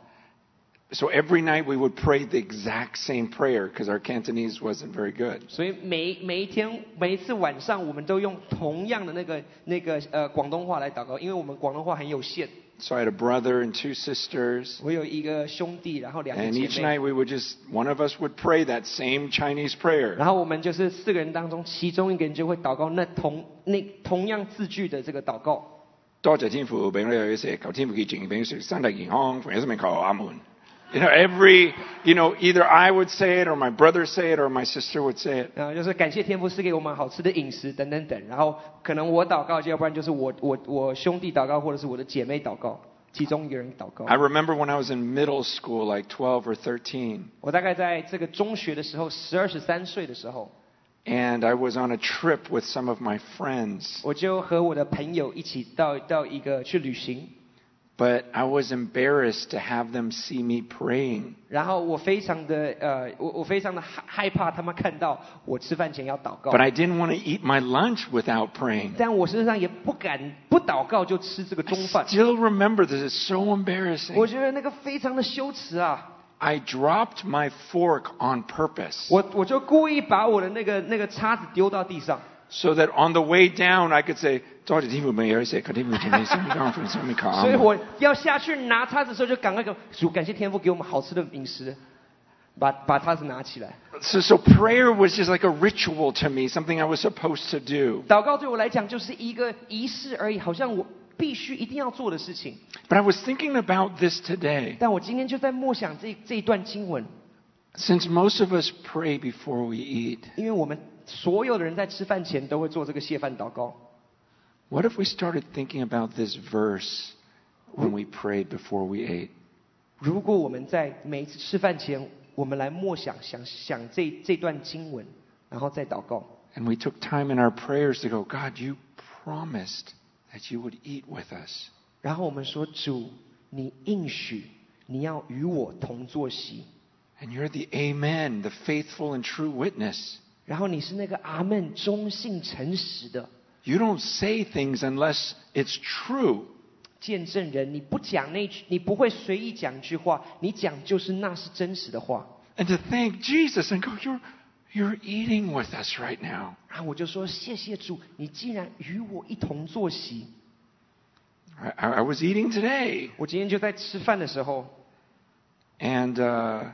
So every night we would pray the exact same prayer because our Cantonese wasn't very good. 所以每每一天每一次晚上，我们都用同样的那个那个呃广东话来祷告，因为我们广东话很有限。 So I had a brother and two sisters. 我有一个兄弟，然后两个 And 姐 each 妹 night，we would just, one of us would pray that same Chinese prayer. 然后我们就是四个人当中，其中一个人就会祷告那同那同样字句的这个祷告。多谢天父俾我哋食，求天父洁净，俾食身体健康，凡有生命求阿门。 You know, every, you know, either I would say it or my brother say it or my sister would say it. 然后就是感谢天父赐给我们好吃的饮食等等等。然后可能我祷告，要不然就是我我我兄弟祷告，或者是我的姐妹祷告，其中一个人祷告 I。remember when I was in middle school, like 12 or 13, 我大概在这个中学的时候，十二十三岁的时候， and I was on a trip with some of my friends, 我就和我的朋友一起到到一个去旅行。 but I was embarrassed to have them see me praying. 然后我非常的呃，我我非常的害害怕他们看到我吃饭前要祷告 But，I didn't want to eat my lunch without praying. 但我事实上也不敢不祷告就吃这个 I 中饭。 still remember this. It's so 我 embarrassing. 觉得那个非常的羞耻啊！ I dropped my fork on purpose 我我就故意把我的那个那个叉子丢到地上， so that on the way down I could say, "多谢天父俾我食，求天父赐你生命康复生命卡。所以我要下去拿叉子的时候就赶快给主感谢天父给我们好吃的饮食。 把把叉子拿起来。 So, so prayer was just like a ritual to me, something I was supposed to do. 祷告对我来讲就是一个仪式而已，好像我必须一定要做的事情。 But I was thinking about this today. 但我今天就在默想这这一段经文， Since most of us pray before we eat, 因为我们 所有的人在吃饭前都会做这个谢饭祷告。 what if we started thinking about this verse when we prayed before we ate? 如果我们在每一次吃饭前，我们来默想想想这这段经文，然后再祷告， And we took time in our prayers to go, God, you promised that you would eat with us. 然后我们说主，你应许你要与我同坐席， And you're the Amen, the faithful and true witness. 然后你是那个阿门忠信诚实的。You don't say things unless it's true. 见证人，你不讲那句，你不会随意讲句话，你讲就是那是真实的话。And to thank Jesus and go, you're you're eating with us right now. 然后我就说谢谢主，你竟然与我一同坐席。I, I was eating today. 我今天就在吃饭的时候。And uh,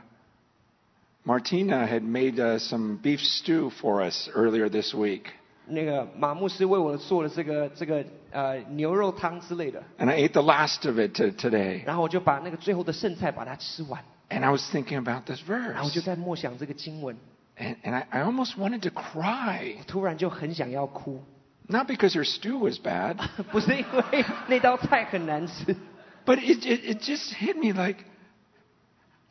Martina had made uh, some beef stew for us earlier this week. 那个马牧师为我做了这个这个呃牛肉汤之类的， And I ate the last of it to, today. 然后我就把那个最后的剩菜把它吃完， And I was thinking about this 然后我就 verse. 在默想这个经文， And, and I, I almost wanted to cry. 突然就很想要哭， Not because her stew was bad, 不是因为那道菜很难吃， but it, it, it just hit me like,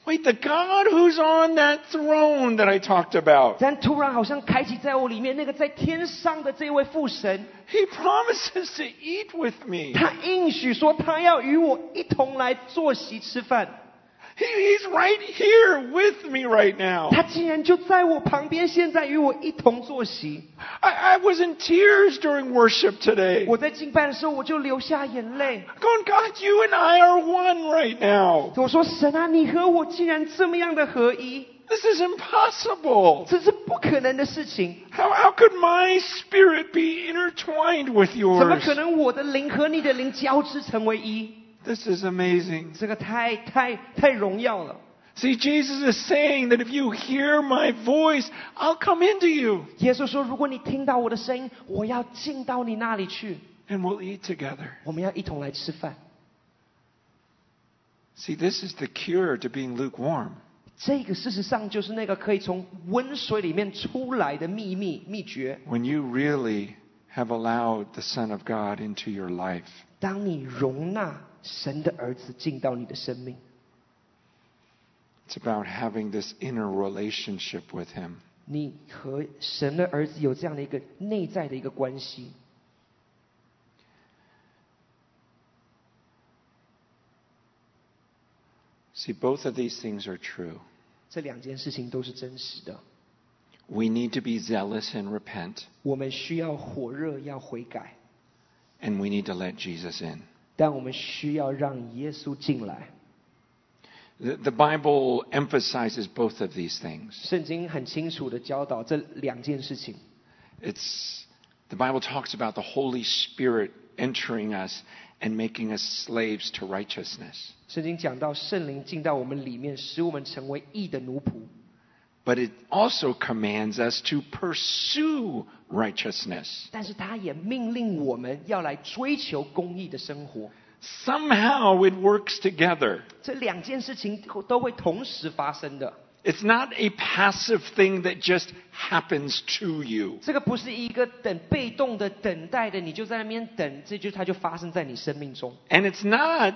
wait, the God who's on that throne that I talked about, 但突然好像开启在我里面那个在天上的这位父神， he promises to eat with me. 他应许说他要与我一同来坐席吃饭， He, he's right here with me right now. 他竟然就在我旁边，现在与我一同坐席。 I, I was in tears during worship today. 我在敬拜的时候，我就流下眼泪。 Going, God, you and I are one right now. 我说：“神啊，你和我竟然这么样的合一， This is impossible. 这是不可能的事情。 How, how could my spirit be intertwined with 怎么 yours? 可能我的灵和你的灵交织成为一？ This is amazing. 这个太太太荣耀了。 See, Jesus is saying that if you hear my voice, I'll come into you 耶稣说：“如果你听到我的声音，我要进到你那里去， and we'll eat together. 我们要一同来吃饭。 See, this is the cure to being lukewarm. ”这个事实上就是那个可以从温水里面出来的秘密秘诀。 When you really have allowed the Son of God into your life. 当你容纳 神的儿子进到你的生命， It's about having this inner relationship with Him. 你和神的儿子有这样的一个内在的一个关系。 See, both of these things are true. 这两件事情都是真实的。 We need to be zealous and repent, 我们需要火热，要悔改， and we need to let Jesus in. 但我们需要让耶稣进来。The, the Bible emphasizes both of these things. 圣经很清楚的教导这两件事情。It's the Bible talks about the Holy Spirit entering us and making us slaves to righteousness. 圣经讲到圣灵进到我们里面，使我们成为义的奴仆。But it also commands us to pursue righteousness. 但是他也命令我们要来追求公义的生活。 Somehow it works together. 这两件事情都会同时发生的。 It's not a passive thing that just happens to you. 这个不是一个等被动的等待的，你就在那边等，这就它就发生在你生命中。 And it's not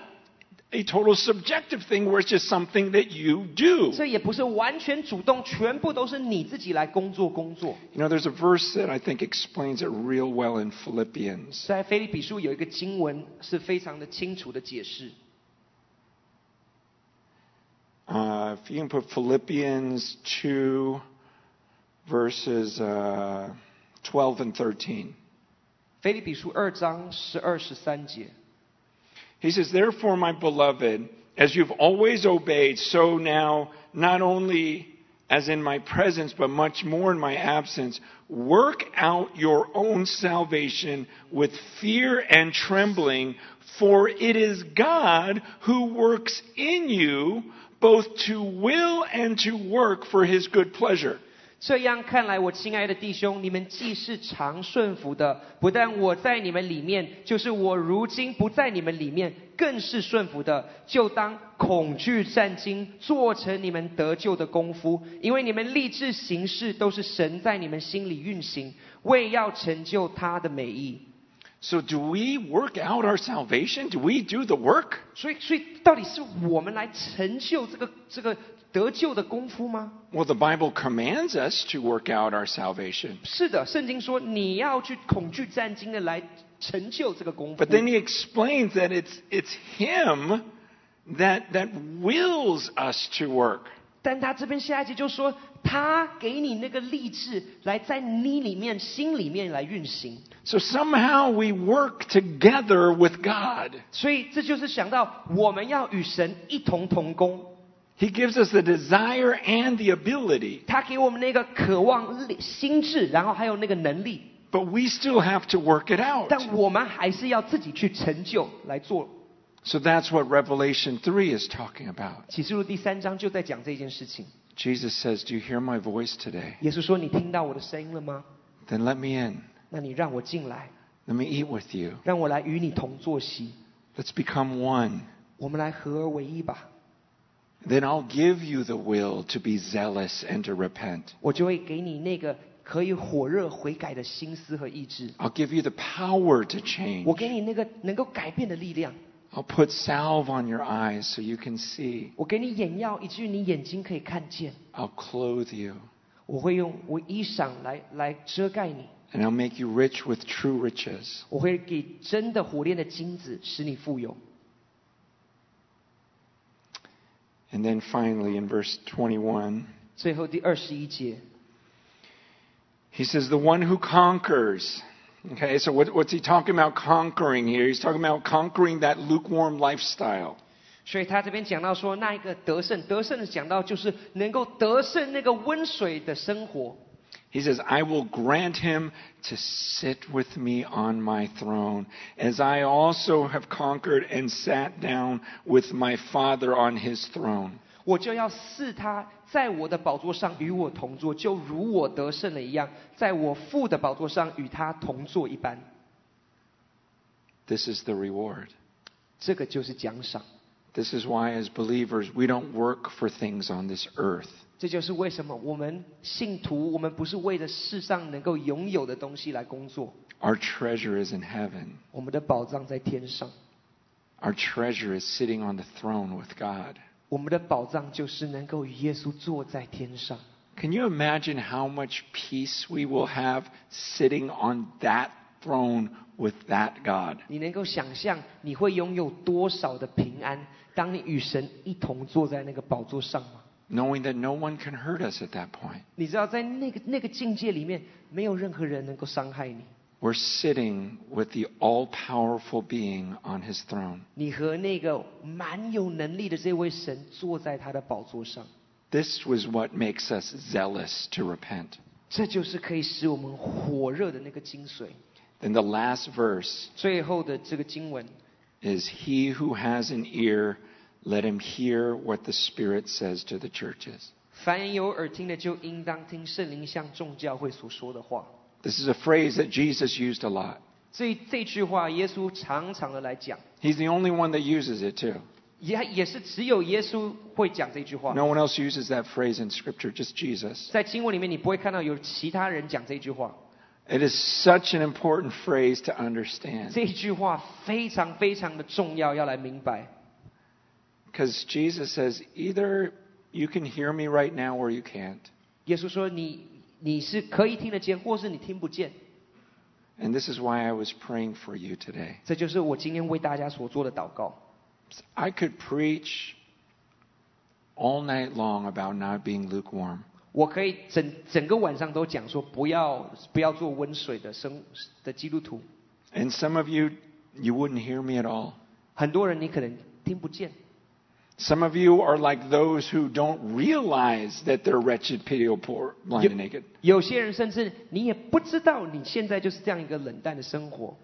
a total subjective thing where it's just something that you do. You know, there's a verse that I think explains it real well in Philippians. 在腓立比书有一个经文是非常的清楚的解释。Uh, if you can put Philippians 2, verses uh, 12 and 13. 腓立比书二章十二十三节。He says, Therefore, my beloved, as you've always obeyed, so now, not only as in my presence, but much more in my absence, work out your own salvation with fear and trembling, for it is God who works in you both to will and to work for his good pleasure. 这样看来，我亲爱的弟兄，你们既是常顺服的，不但我在你们里面，就是我如今不在你们里面，更是顺服的。就当恐惧战惊，做成你们得救的功夫，因为你们立志行事，都是神在你们心里运行，为要成就他的美意。So, do we work out our salvation? Do we do the work? 所以，所以到底是我们来成就这个这个得救的功夫吗？ Well, the Bible commands us to work out our salvation. 是的，圣经说你要去恐惧战惊的来成就这个功夫 But。then he explains that it's, it's him that, that wills us to work. 但他这边下一节就说， 他给你那个立志，来在你里面、心里面来运行。So somehow we work together with God. he gives us the desire and the ability. 他给我们那个渴望、心智，然后还有那个能力。But we still have to work it out. 但我们还是要自己去成就来做。So that's what Revelation 3 is talking about. 启示录第三章就在讲这件事情。Jesus says, Do you hear my voice today? 耶稣说：“你听到我的声音了吗？ Then let me in. 那你让我进来， Let me eat with you. 让我来与你同坐席， Let's become one. 我们来合而为一吧。 Then I'll give you the will to be zealous and to repent. 我就会给你那个可以火热悔改的心思和意志。 I'll give you the power to change. 我给你那个能够改变的力量。 I'll put salve on your eyes so you can see. 我给你眼药，以至于你眼睛可以看见。 I'll clothe you. 我会用我衣裳来来遮盖你。 And I'll make you rich with true riches. 我会给真的火炼的金子，使你富有。 And then finally, in verse 21, 最后第二十一节， he says, The one who conquers. Okay, so what, what's he talking about conquering here? He's talking about conquering that lukewarm lifestyle. 所以他这边讲到说，那一个得胜，得胜的讲到就是能够得胜那个温水的生活。 He says, I will grant him to sit with me on my throne, as I also have conquered and sat down with my Father on his throne. 我就要赐他在我的宝座上与我同坐，就如我得胜了一样，在我父的宝座上与他同坐一般。 This is the reward. 这个就是奖赏。 This is why, as believers, we don't work for things on this earth. 这就是为什么我们信徒，我们不是为了世上能够拥有的东西来工作， Our treasure is in heaven. 我们的宝藏在天上， Our treasure is sitting on the throne with God. 我们的宝藏就是能够与耶稣坐在天上。Can you imagine how much peace we will have sitting on that throne with that God? 你能够想象你会拥有多少的平安，当你与神一同坐在那个宝座上吗？Knowing that no one can hurt us at that point. 你知道，在那个那个境界里面，没有任何人能够伤害你。We're sitting with the all powerful being on his throne. 你和那个蛮有能力的这位神坐在他的宝座上， This was what makes us zealous to repent. 这就是可以使我们火热的那个精髓。 Then the last verse 最后的这个经文， is He who has an ear, let him hear what the Spirit says to the churches. 凡有耳听的，就应当听圣灵向众教会所说的话。 This is a phrase that Jesus used a lot. 这这句话，耶稣常常的来讲， He's the only one that uses it too. 也也是只有耶稣会讲这句话。 No one else uses that phrase in Scripture, just Jesus. 在经文里面，你不会看到有其他人讲这句话。 It is such an important phrase to understand 这句话非常非常的重要，要来明白。 because Jesus says either you can hear me right now or you can't. 耶稣说你 你是可以听得见，或是你听不见。 And this is why I was praying for you today. 这就是我今天为大家所做的祷告。 I could preach all night long about not being lukewarm. 我可以整整个晚上都讲说，不要不要做温水的生的基督徒。 And some of you, you wouldn't hear me at all. 很多人你可能听不见， Some of you are like those who don't realize that they're wretched, pitiable, poor, blind, and naked. 有些人甚至你也不知道你现在就是这样一个冷淡的生活。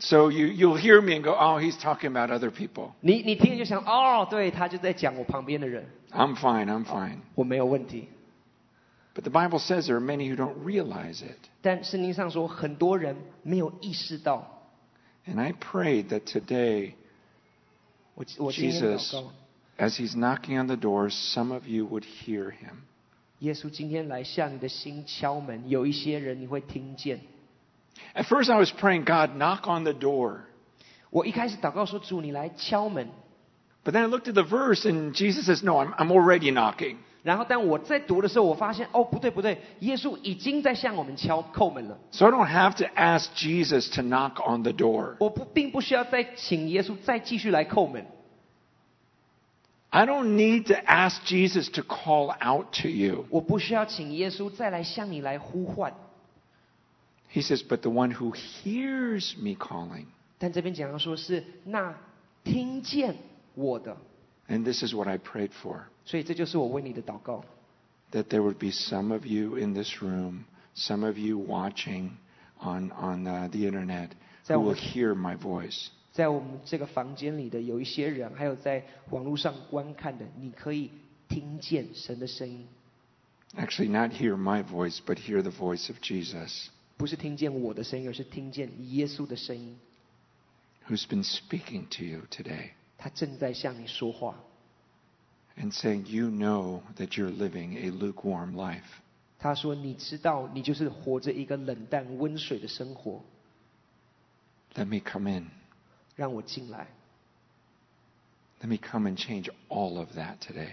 So you, you'll hear me and go, oh, he's talking about other people. 你你听了就想，哦，对他就在讲我旁边的人， I'm fine, I'm fine. 我没有问题。 But the Bible says there are many who don't realize it. 但圣经上说，很多人没有意识到。 And I pray that today, 我我今天祷 Jesus, 告， as he's knocking on the door, some of you would hear him. 耶稣今天来向你的心敲门，有一些人你会听见。 At first, I was praying, God, knock on the door. 我一开始祷告说，主你来敲门， But then I looked at the verse, and Jesus says, No, I'm, I'm already knocking. 然后当我在读的时候，我发现哦不对不对，耶稣已经在向我们敲叩门了。 So I don't have to ask Jesus to knock on the door. 我不并不需要再请耶稣再继续来叩门， I don't need to ask Jesus to call out to you. 我不需要请耶稣再来向你来呼唤。 He says, But the one who hears me calling. 但这边讲到说是那听见我的， And this is what I prayed for 所以这就是我为你的祷告。 that there would be some of you in this room, some of you watching on, on uh, the internet, who will hear my voice. 在我们这个房间里的有一些人，还有在网络上观看的，你可以听见神的声音， Actually, not hear my voice, but hear the voice of Jesus, 不是听见我的声音，而是听见耶稣的声音。 who's been speaking to you today 他正在向你说话， and saying, You know that you're living a lukewarm life. 他说：“你知道，你就是活着一个冷淡温水的生活， Let me come in. 让我进来， Let me come and change all of that today.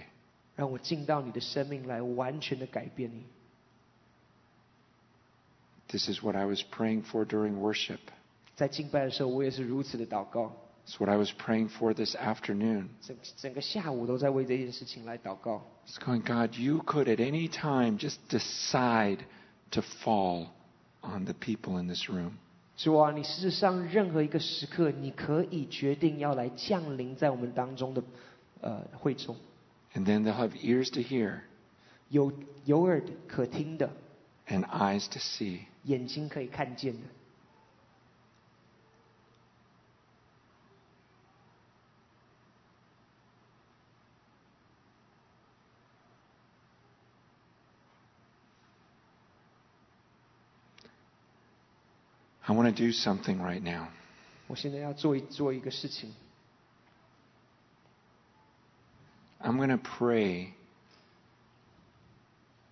让我进到你的生命来，完全的改变你。 This is what I was praying for during worship. 在敬拜的时候，我也是如此的祷告， It's what I was praying for this afternoon. 整整个下午都在为这件事情来祷告。 It's going, God, you could at any time just decide to fall on the people in this room. 主啊，你事实上任何一个时刻，你可以决定要来降临在我们当中的呃会众，And then they'll have ears to hear 有有耳可听的，and eyes to see. 眼睛可以看见的。I want to do something right now. 我现在要做一做一个事情， I'm going to pray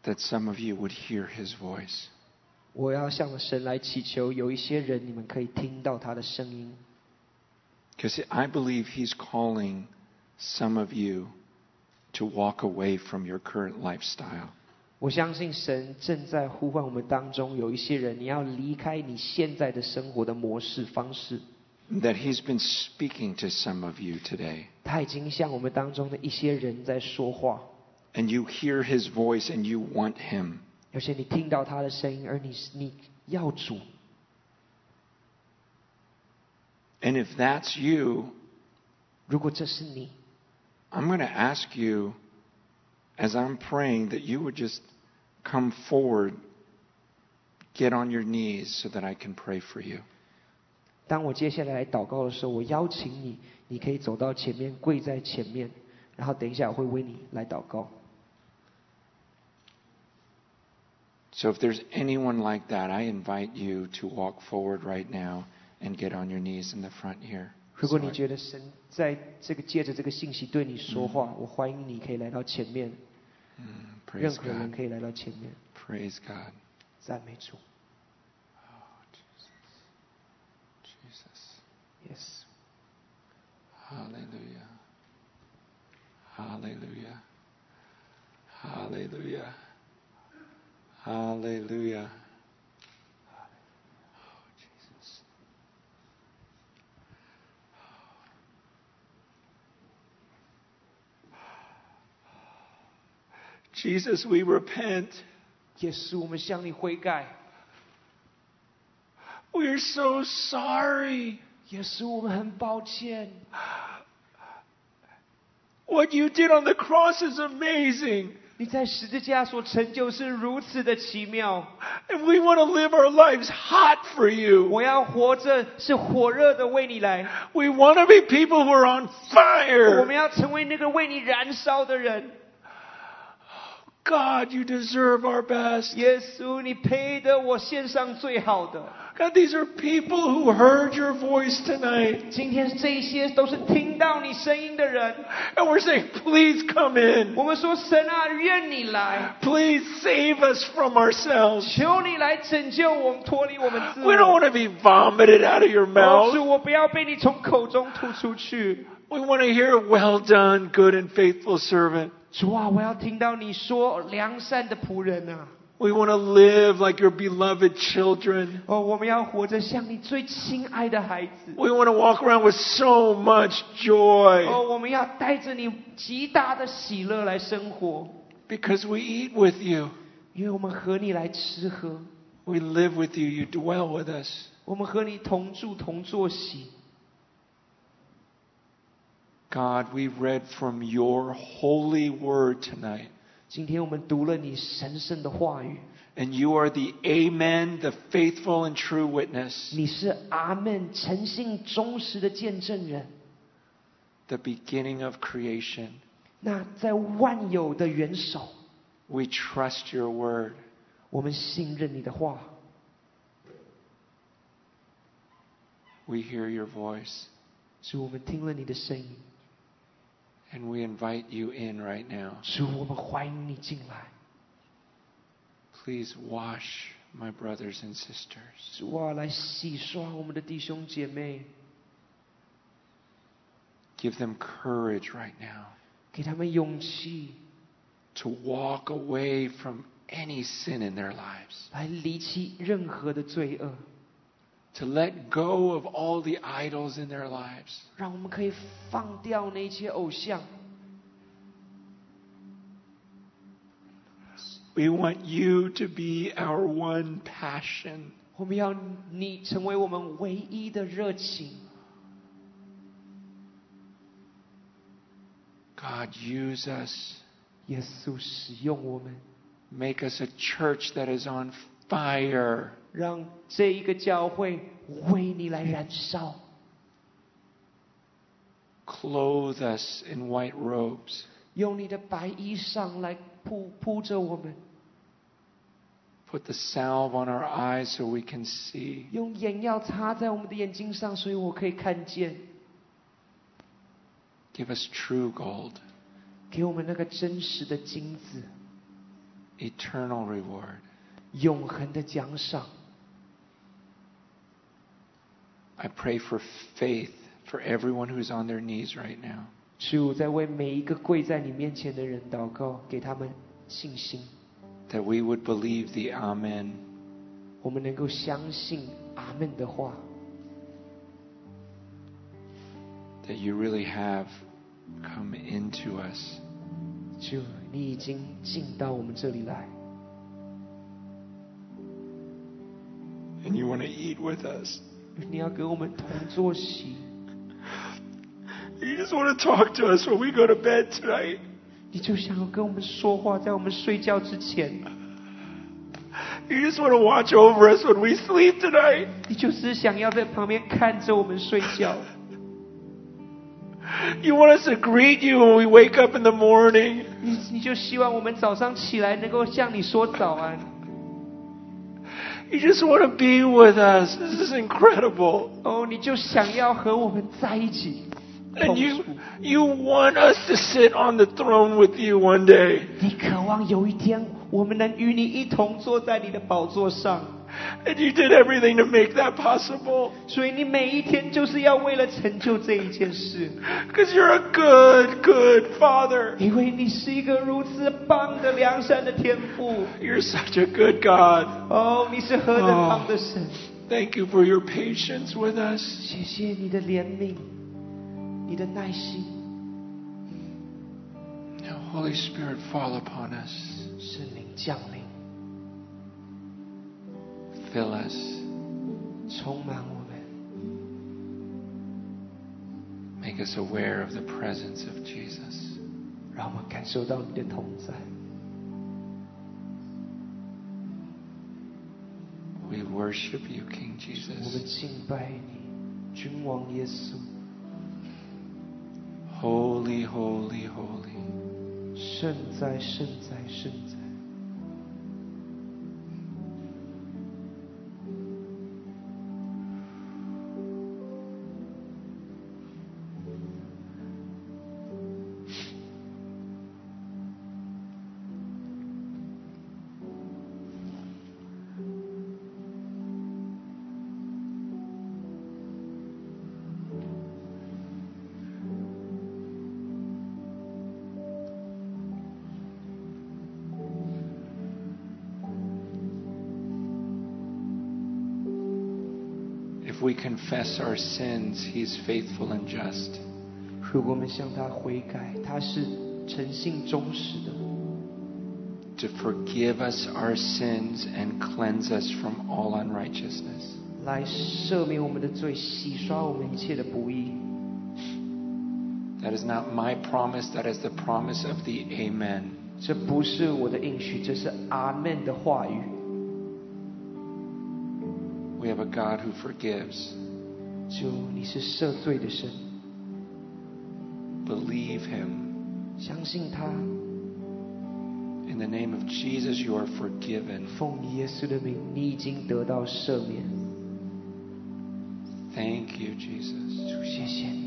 that some of you would hear his voice. 我要向神来祈求，有一些人你们可以听到他的声音， Because I believe he's calling some of you to walk away from your current lifestyle. 我相信神正在呼唤我们当中有一些人，你要离开你现在的生活的模式方式。 That he's been speaking to some of you today. 他已经向我们当中的一些人在说话， And you hear his voice and you want him. 而且你听到他的声音，而你你要主。 And if that's you, 如果这是你， I'm going to ask you, as I'm praying, that you would just come forward, get on your knees so that I can pray for you. 当我接下来来祷告的时候，我邀请你，你可以走到前面，跪在前面，然后等一下我会为你来祷告。 So if there's anyone like that, I invite you to walk forward right now and get on your knees in the front here. 如果你 So I- 觉得神在这个借着这个信息对你说话，我欢迎你可以来到前面， Mm, 任 praise 何人 God. 可以来到前面， Praise God. 赞美主。 Jesus. Yes， Hallelujah. Hallelujah. Hallelujah. Hallelujah. Jesus, we repent. 耶稣，我们向你悔改。 We're so sorry. 耶稣，我们很抱歉。 What you did on the cross is amazing. 你在十字架所成就是如此的奇妙。 And we want to live our lives hot for you. 我要活着是火热的为你来， We want to be people who are on 我 fire. 们要成为那个为你燃烧的人。 God, you deserve our best. 耶稣，你配得我献上最好的。 God, these are people who heard your voice tonight. 今天这一些都是听到你声音的人。 And we're saying, please come in. 我们说，神啊，愿你来， Please save us from ourselves. 求你来拯救我们，脱离我们自 We don't 我。 want to be vomited out of your 哦主， mouth. 我不要被你从口中吐出去。 We want to hear, well done, good and faithful servant. 主啊，我要听到你说良善的仆人啊！We want to live like your beloved children. 哦，我们要活着像你最亲爱的孩子。We want to walk around with so much joy 哦，我们要带着你极大的喜乐来生活，because we eat with you. 因为我们和你来吃喝，We live with you. You dwell with us. 我们和你同住同坐席。God, we've read from your holy word tonight. 今天我们读了你神圣的话语， And you are the Amen, the faithful and true witness, 你是阿门诚信忠实的见证人。 the beginning of creation. 那在万有的元首， We trust your word. 我们信任你的话， We hear your voice. 主，我们听了你的声音， And we invite you in right now. 主，我们欢迎你进来。 Please wash my brothers and sisters. 主啊，来洗刷我们的弟兄姐妹， Give them courage right now 给他们勇气， to walk away from any sin in their lives, 来离弃任何的罪恶， to let go of all the idols in their lives. 让我们可以放掉那些偶像。 We want you to be our one passion. 我们要你成为我们唯一的热情。 God, use us. 耶稣使用我们， Make us a church that is on fire. 让这一个教会为你来燃烧， Clothe us in white robes. 用你的白衣裳来铺铺着我们， Put the salve on our eyes so we can see. 用眼药擦在我们的眼睛上，所以我可以看见。 Give us true gold, 给我们那个真实的金子， eternal reward. 永恒的奖赏。 I pray for faith for everyone who's on their knees right now. 主在为每一个跪在你面前的人祷告，给他们信心， That we would believe the Amen. 我们能够相信阿门的话， That you really have come into us. 主，你已经进到我们这里来， And you want to eat with us. 你要跟我们同坐席， You just want to talk to us when we go to bed tonight. 你就想要跟我们说话，在我们睡觉之前， You just want to watch over us when we sleep tonight. 你就只想要在旁边看着我们睡觉， You want us to greet you when we wake up in the morning. 你你就希望我们早上起来能够向你说早安。 You just want to be with us. This is incredible. 哦，你就想要和我们在一起，同 And you, 处。 you want us to sit on the throne with you one day. 你渴望有一天我们能与你一同坐在你的宝座上， And you did everything to make that possible. 所以你每一天就是要为了成就这一件事， Because you're a good, good father. 因为你是一个如此棒的良善的天父。 You're such a good God. 哦，你是何等棒的神！ Thank you for your patience with us. 谢谢你的怜悯，你的耐心， Now, Holy Spirit, fall upon us. 圣灵降临， Fill us，充满我们，make us aware of the presence of Jesus，让我们感受到你的同在。We worship you, King Jesus。我们敬拜你，君王耶稣。Holy, holy, holy。圣哉，圣哉，圣哉。If we confess our sins, He's faithful and just 如果我们向他悔改，他是诚信忠实的， to forgive us our sins and cleanse us from all unrighteousness. 来赦免我们的罪，洗刷我们一切的不义。 That is not my promise, that is the promise of the Amen. 这不是我的应许，这是阿门的话语。 We have a God who forgives. 主，你是赦罪的神， Believe Him. 相信他， In the name of Jesus, you are forgiven. 奉耶稣的名，你已经得到赦免。 Thank you, Jesus. 主，谢谢你。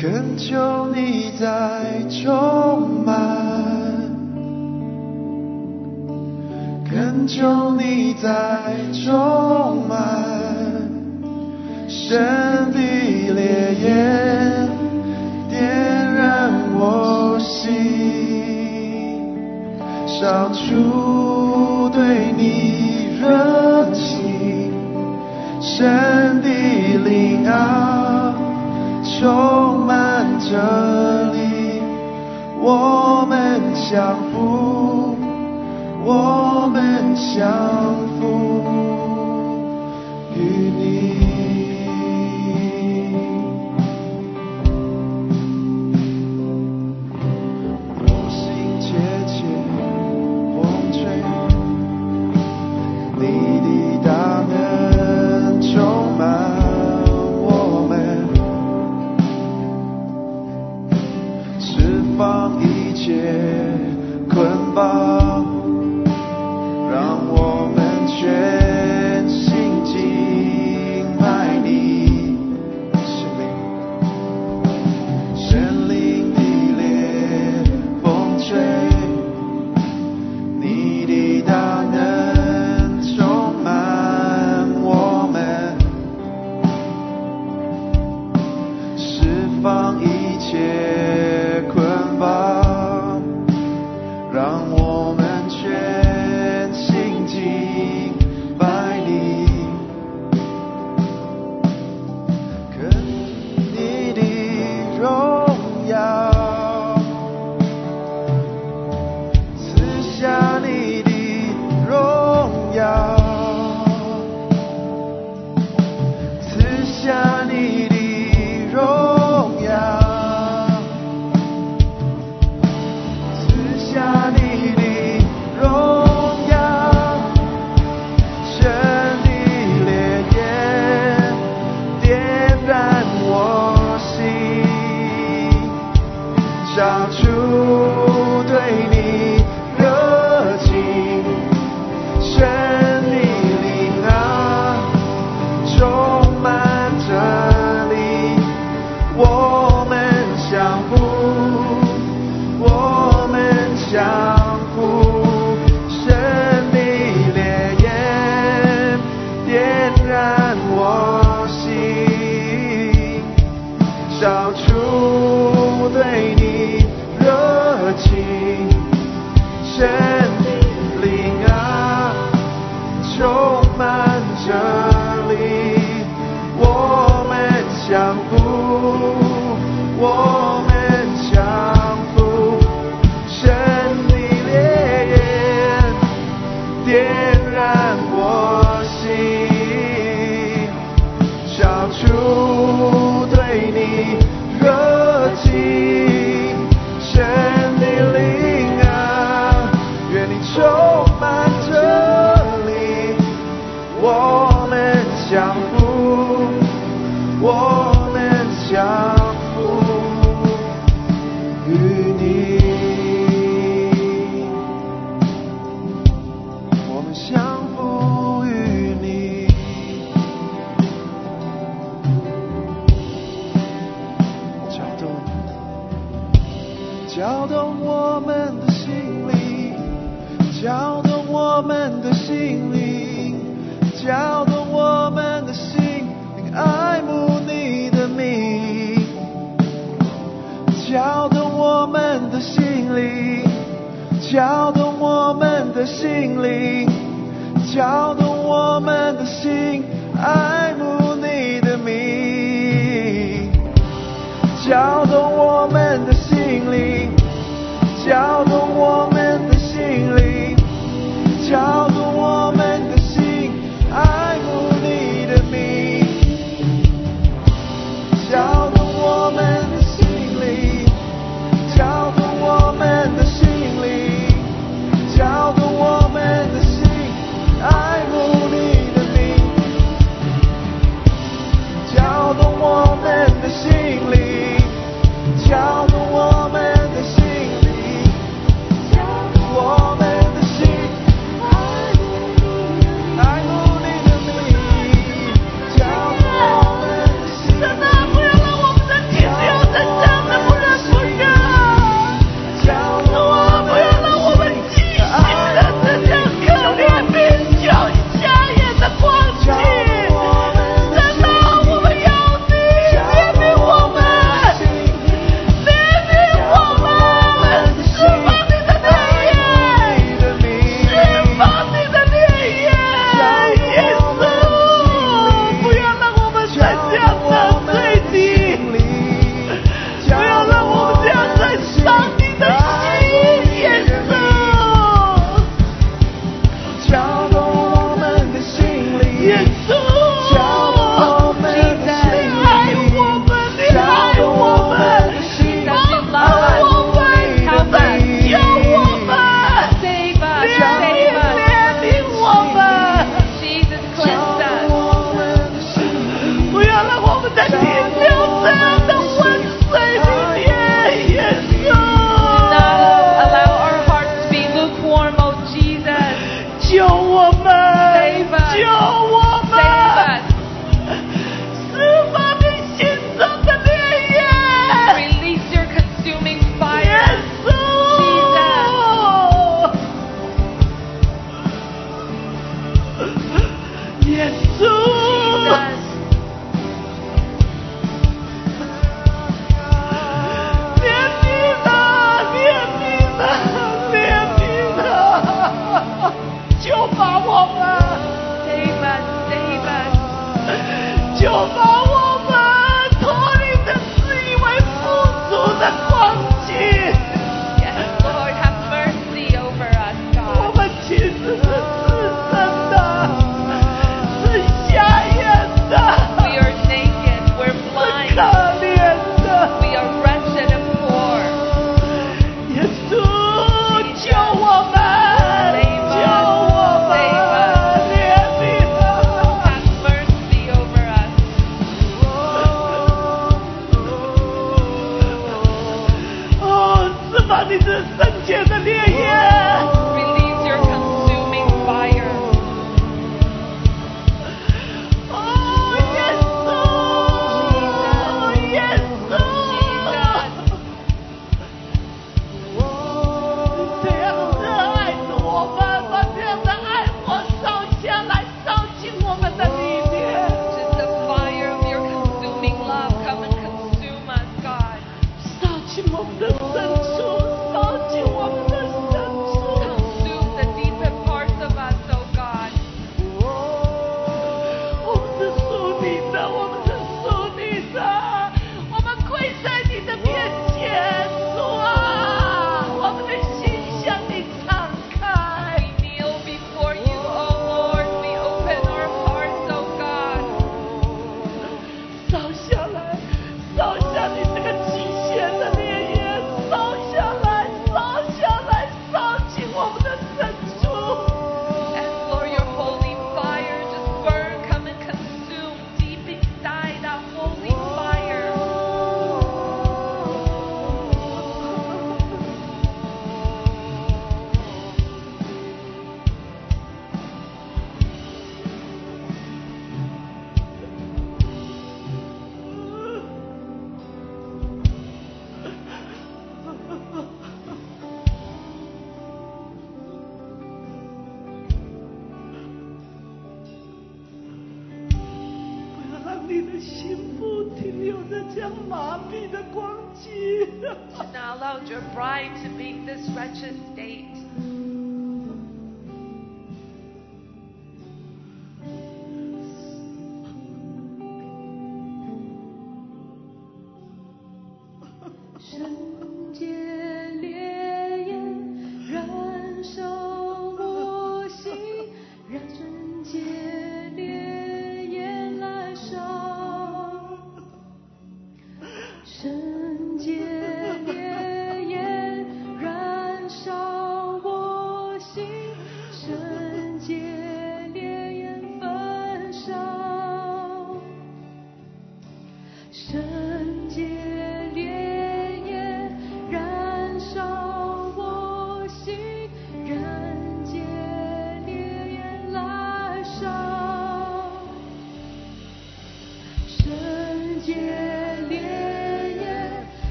恳求你再充满，恳求你再充满，神的烈焰。点燃我心，烧出对你热情，神的灵啊，充这里，我们相扶，我们相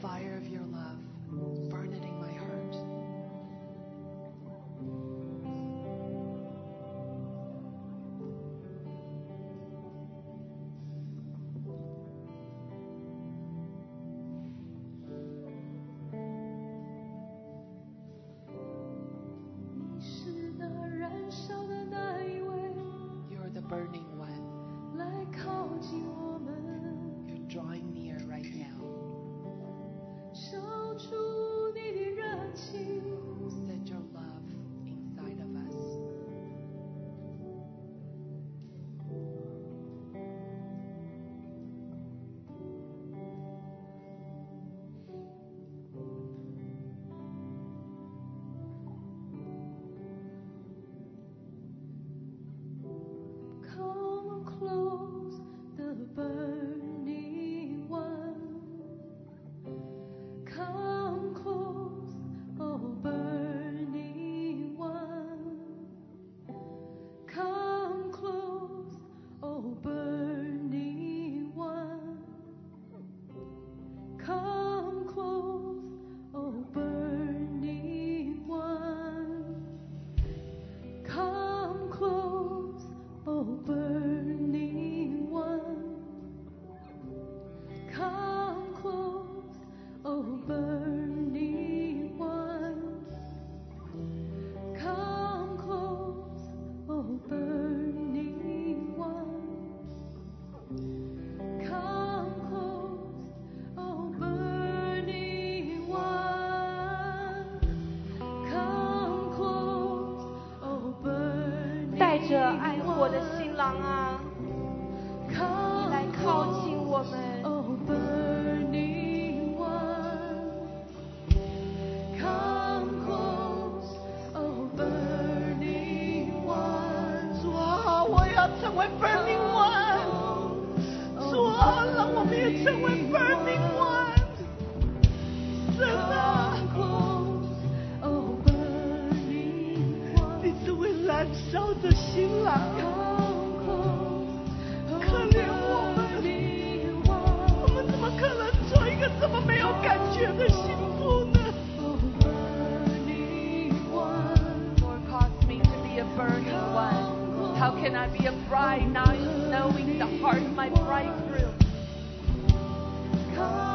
fire of your How can I be a bride not knowing the heart of my bridegroom? Come.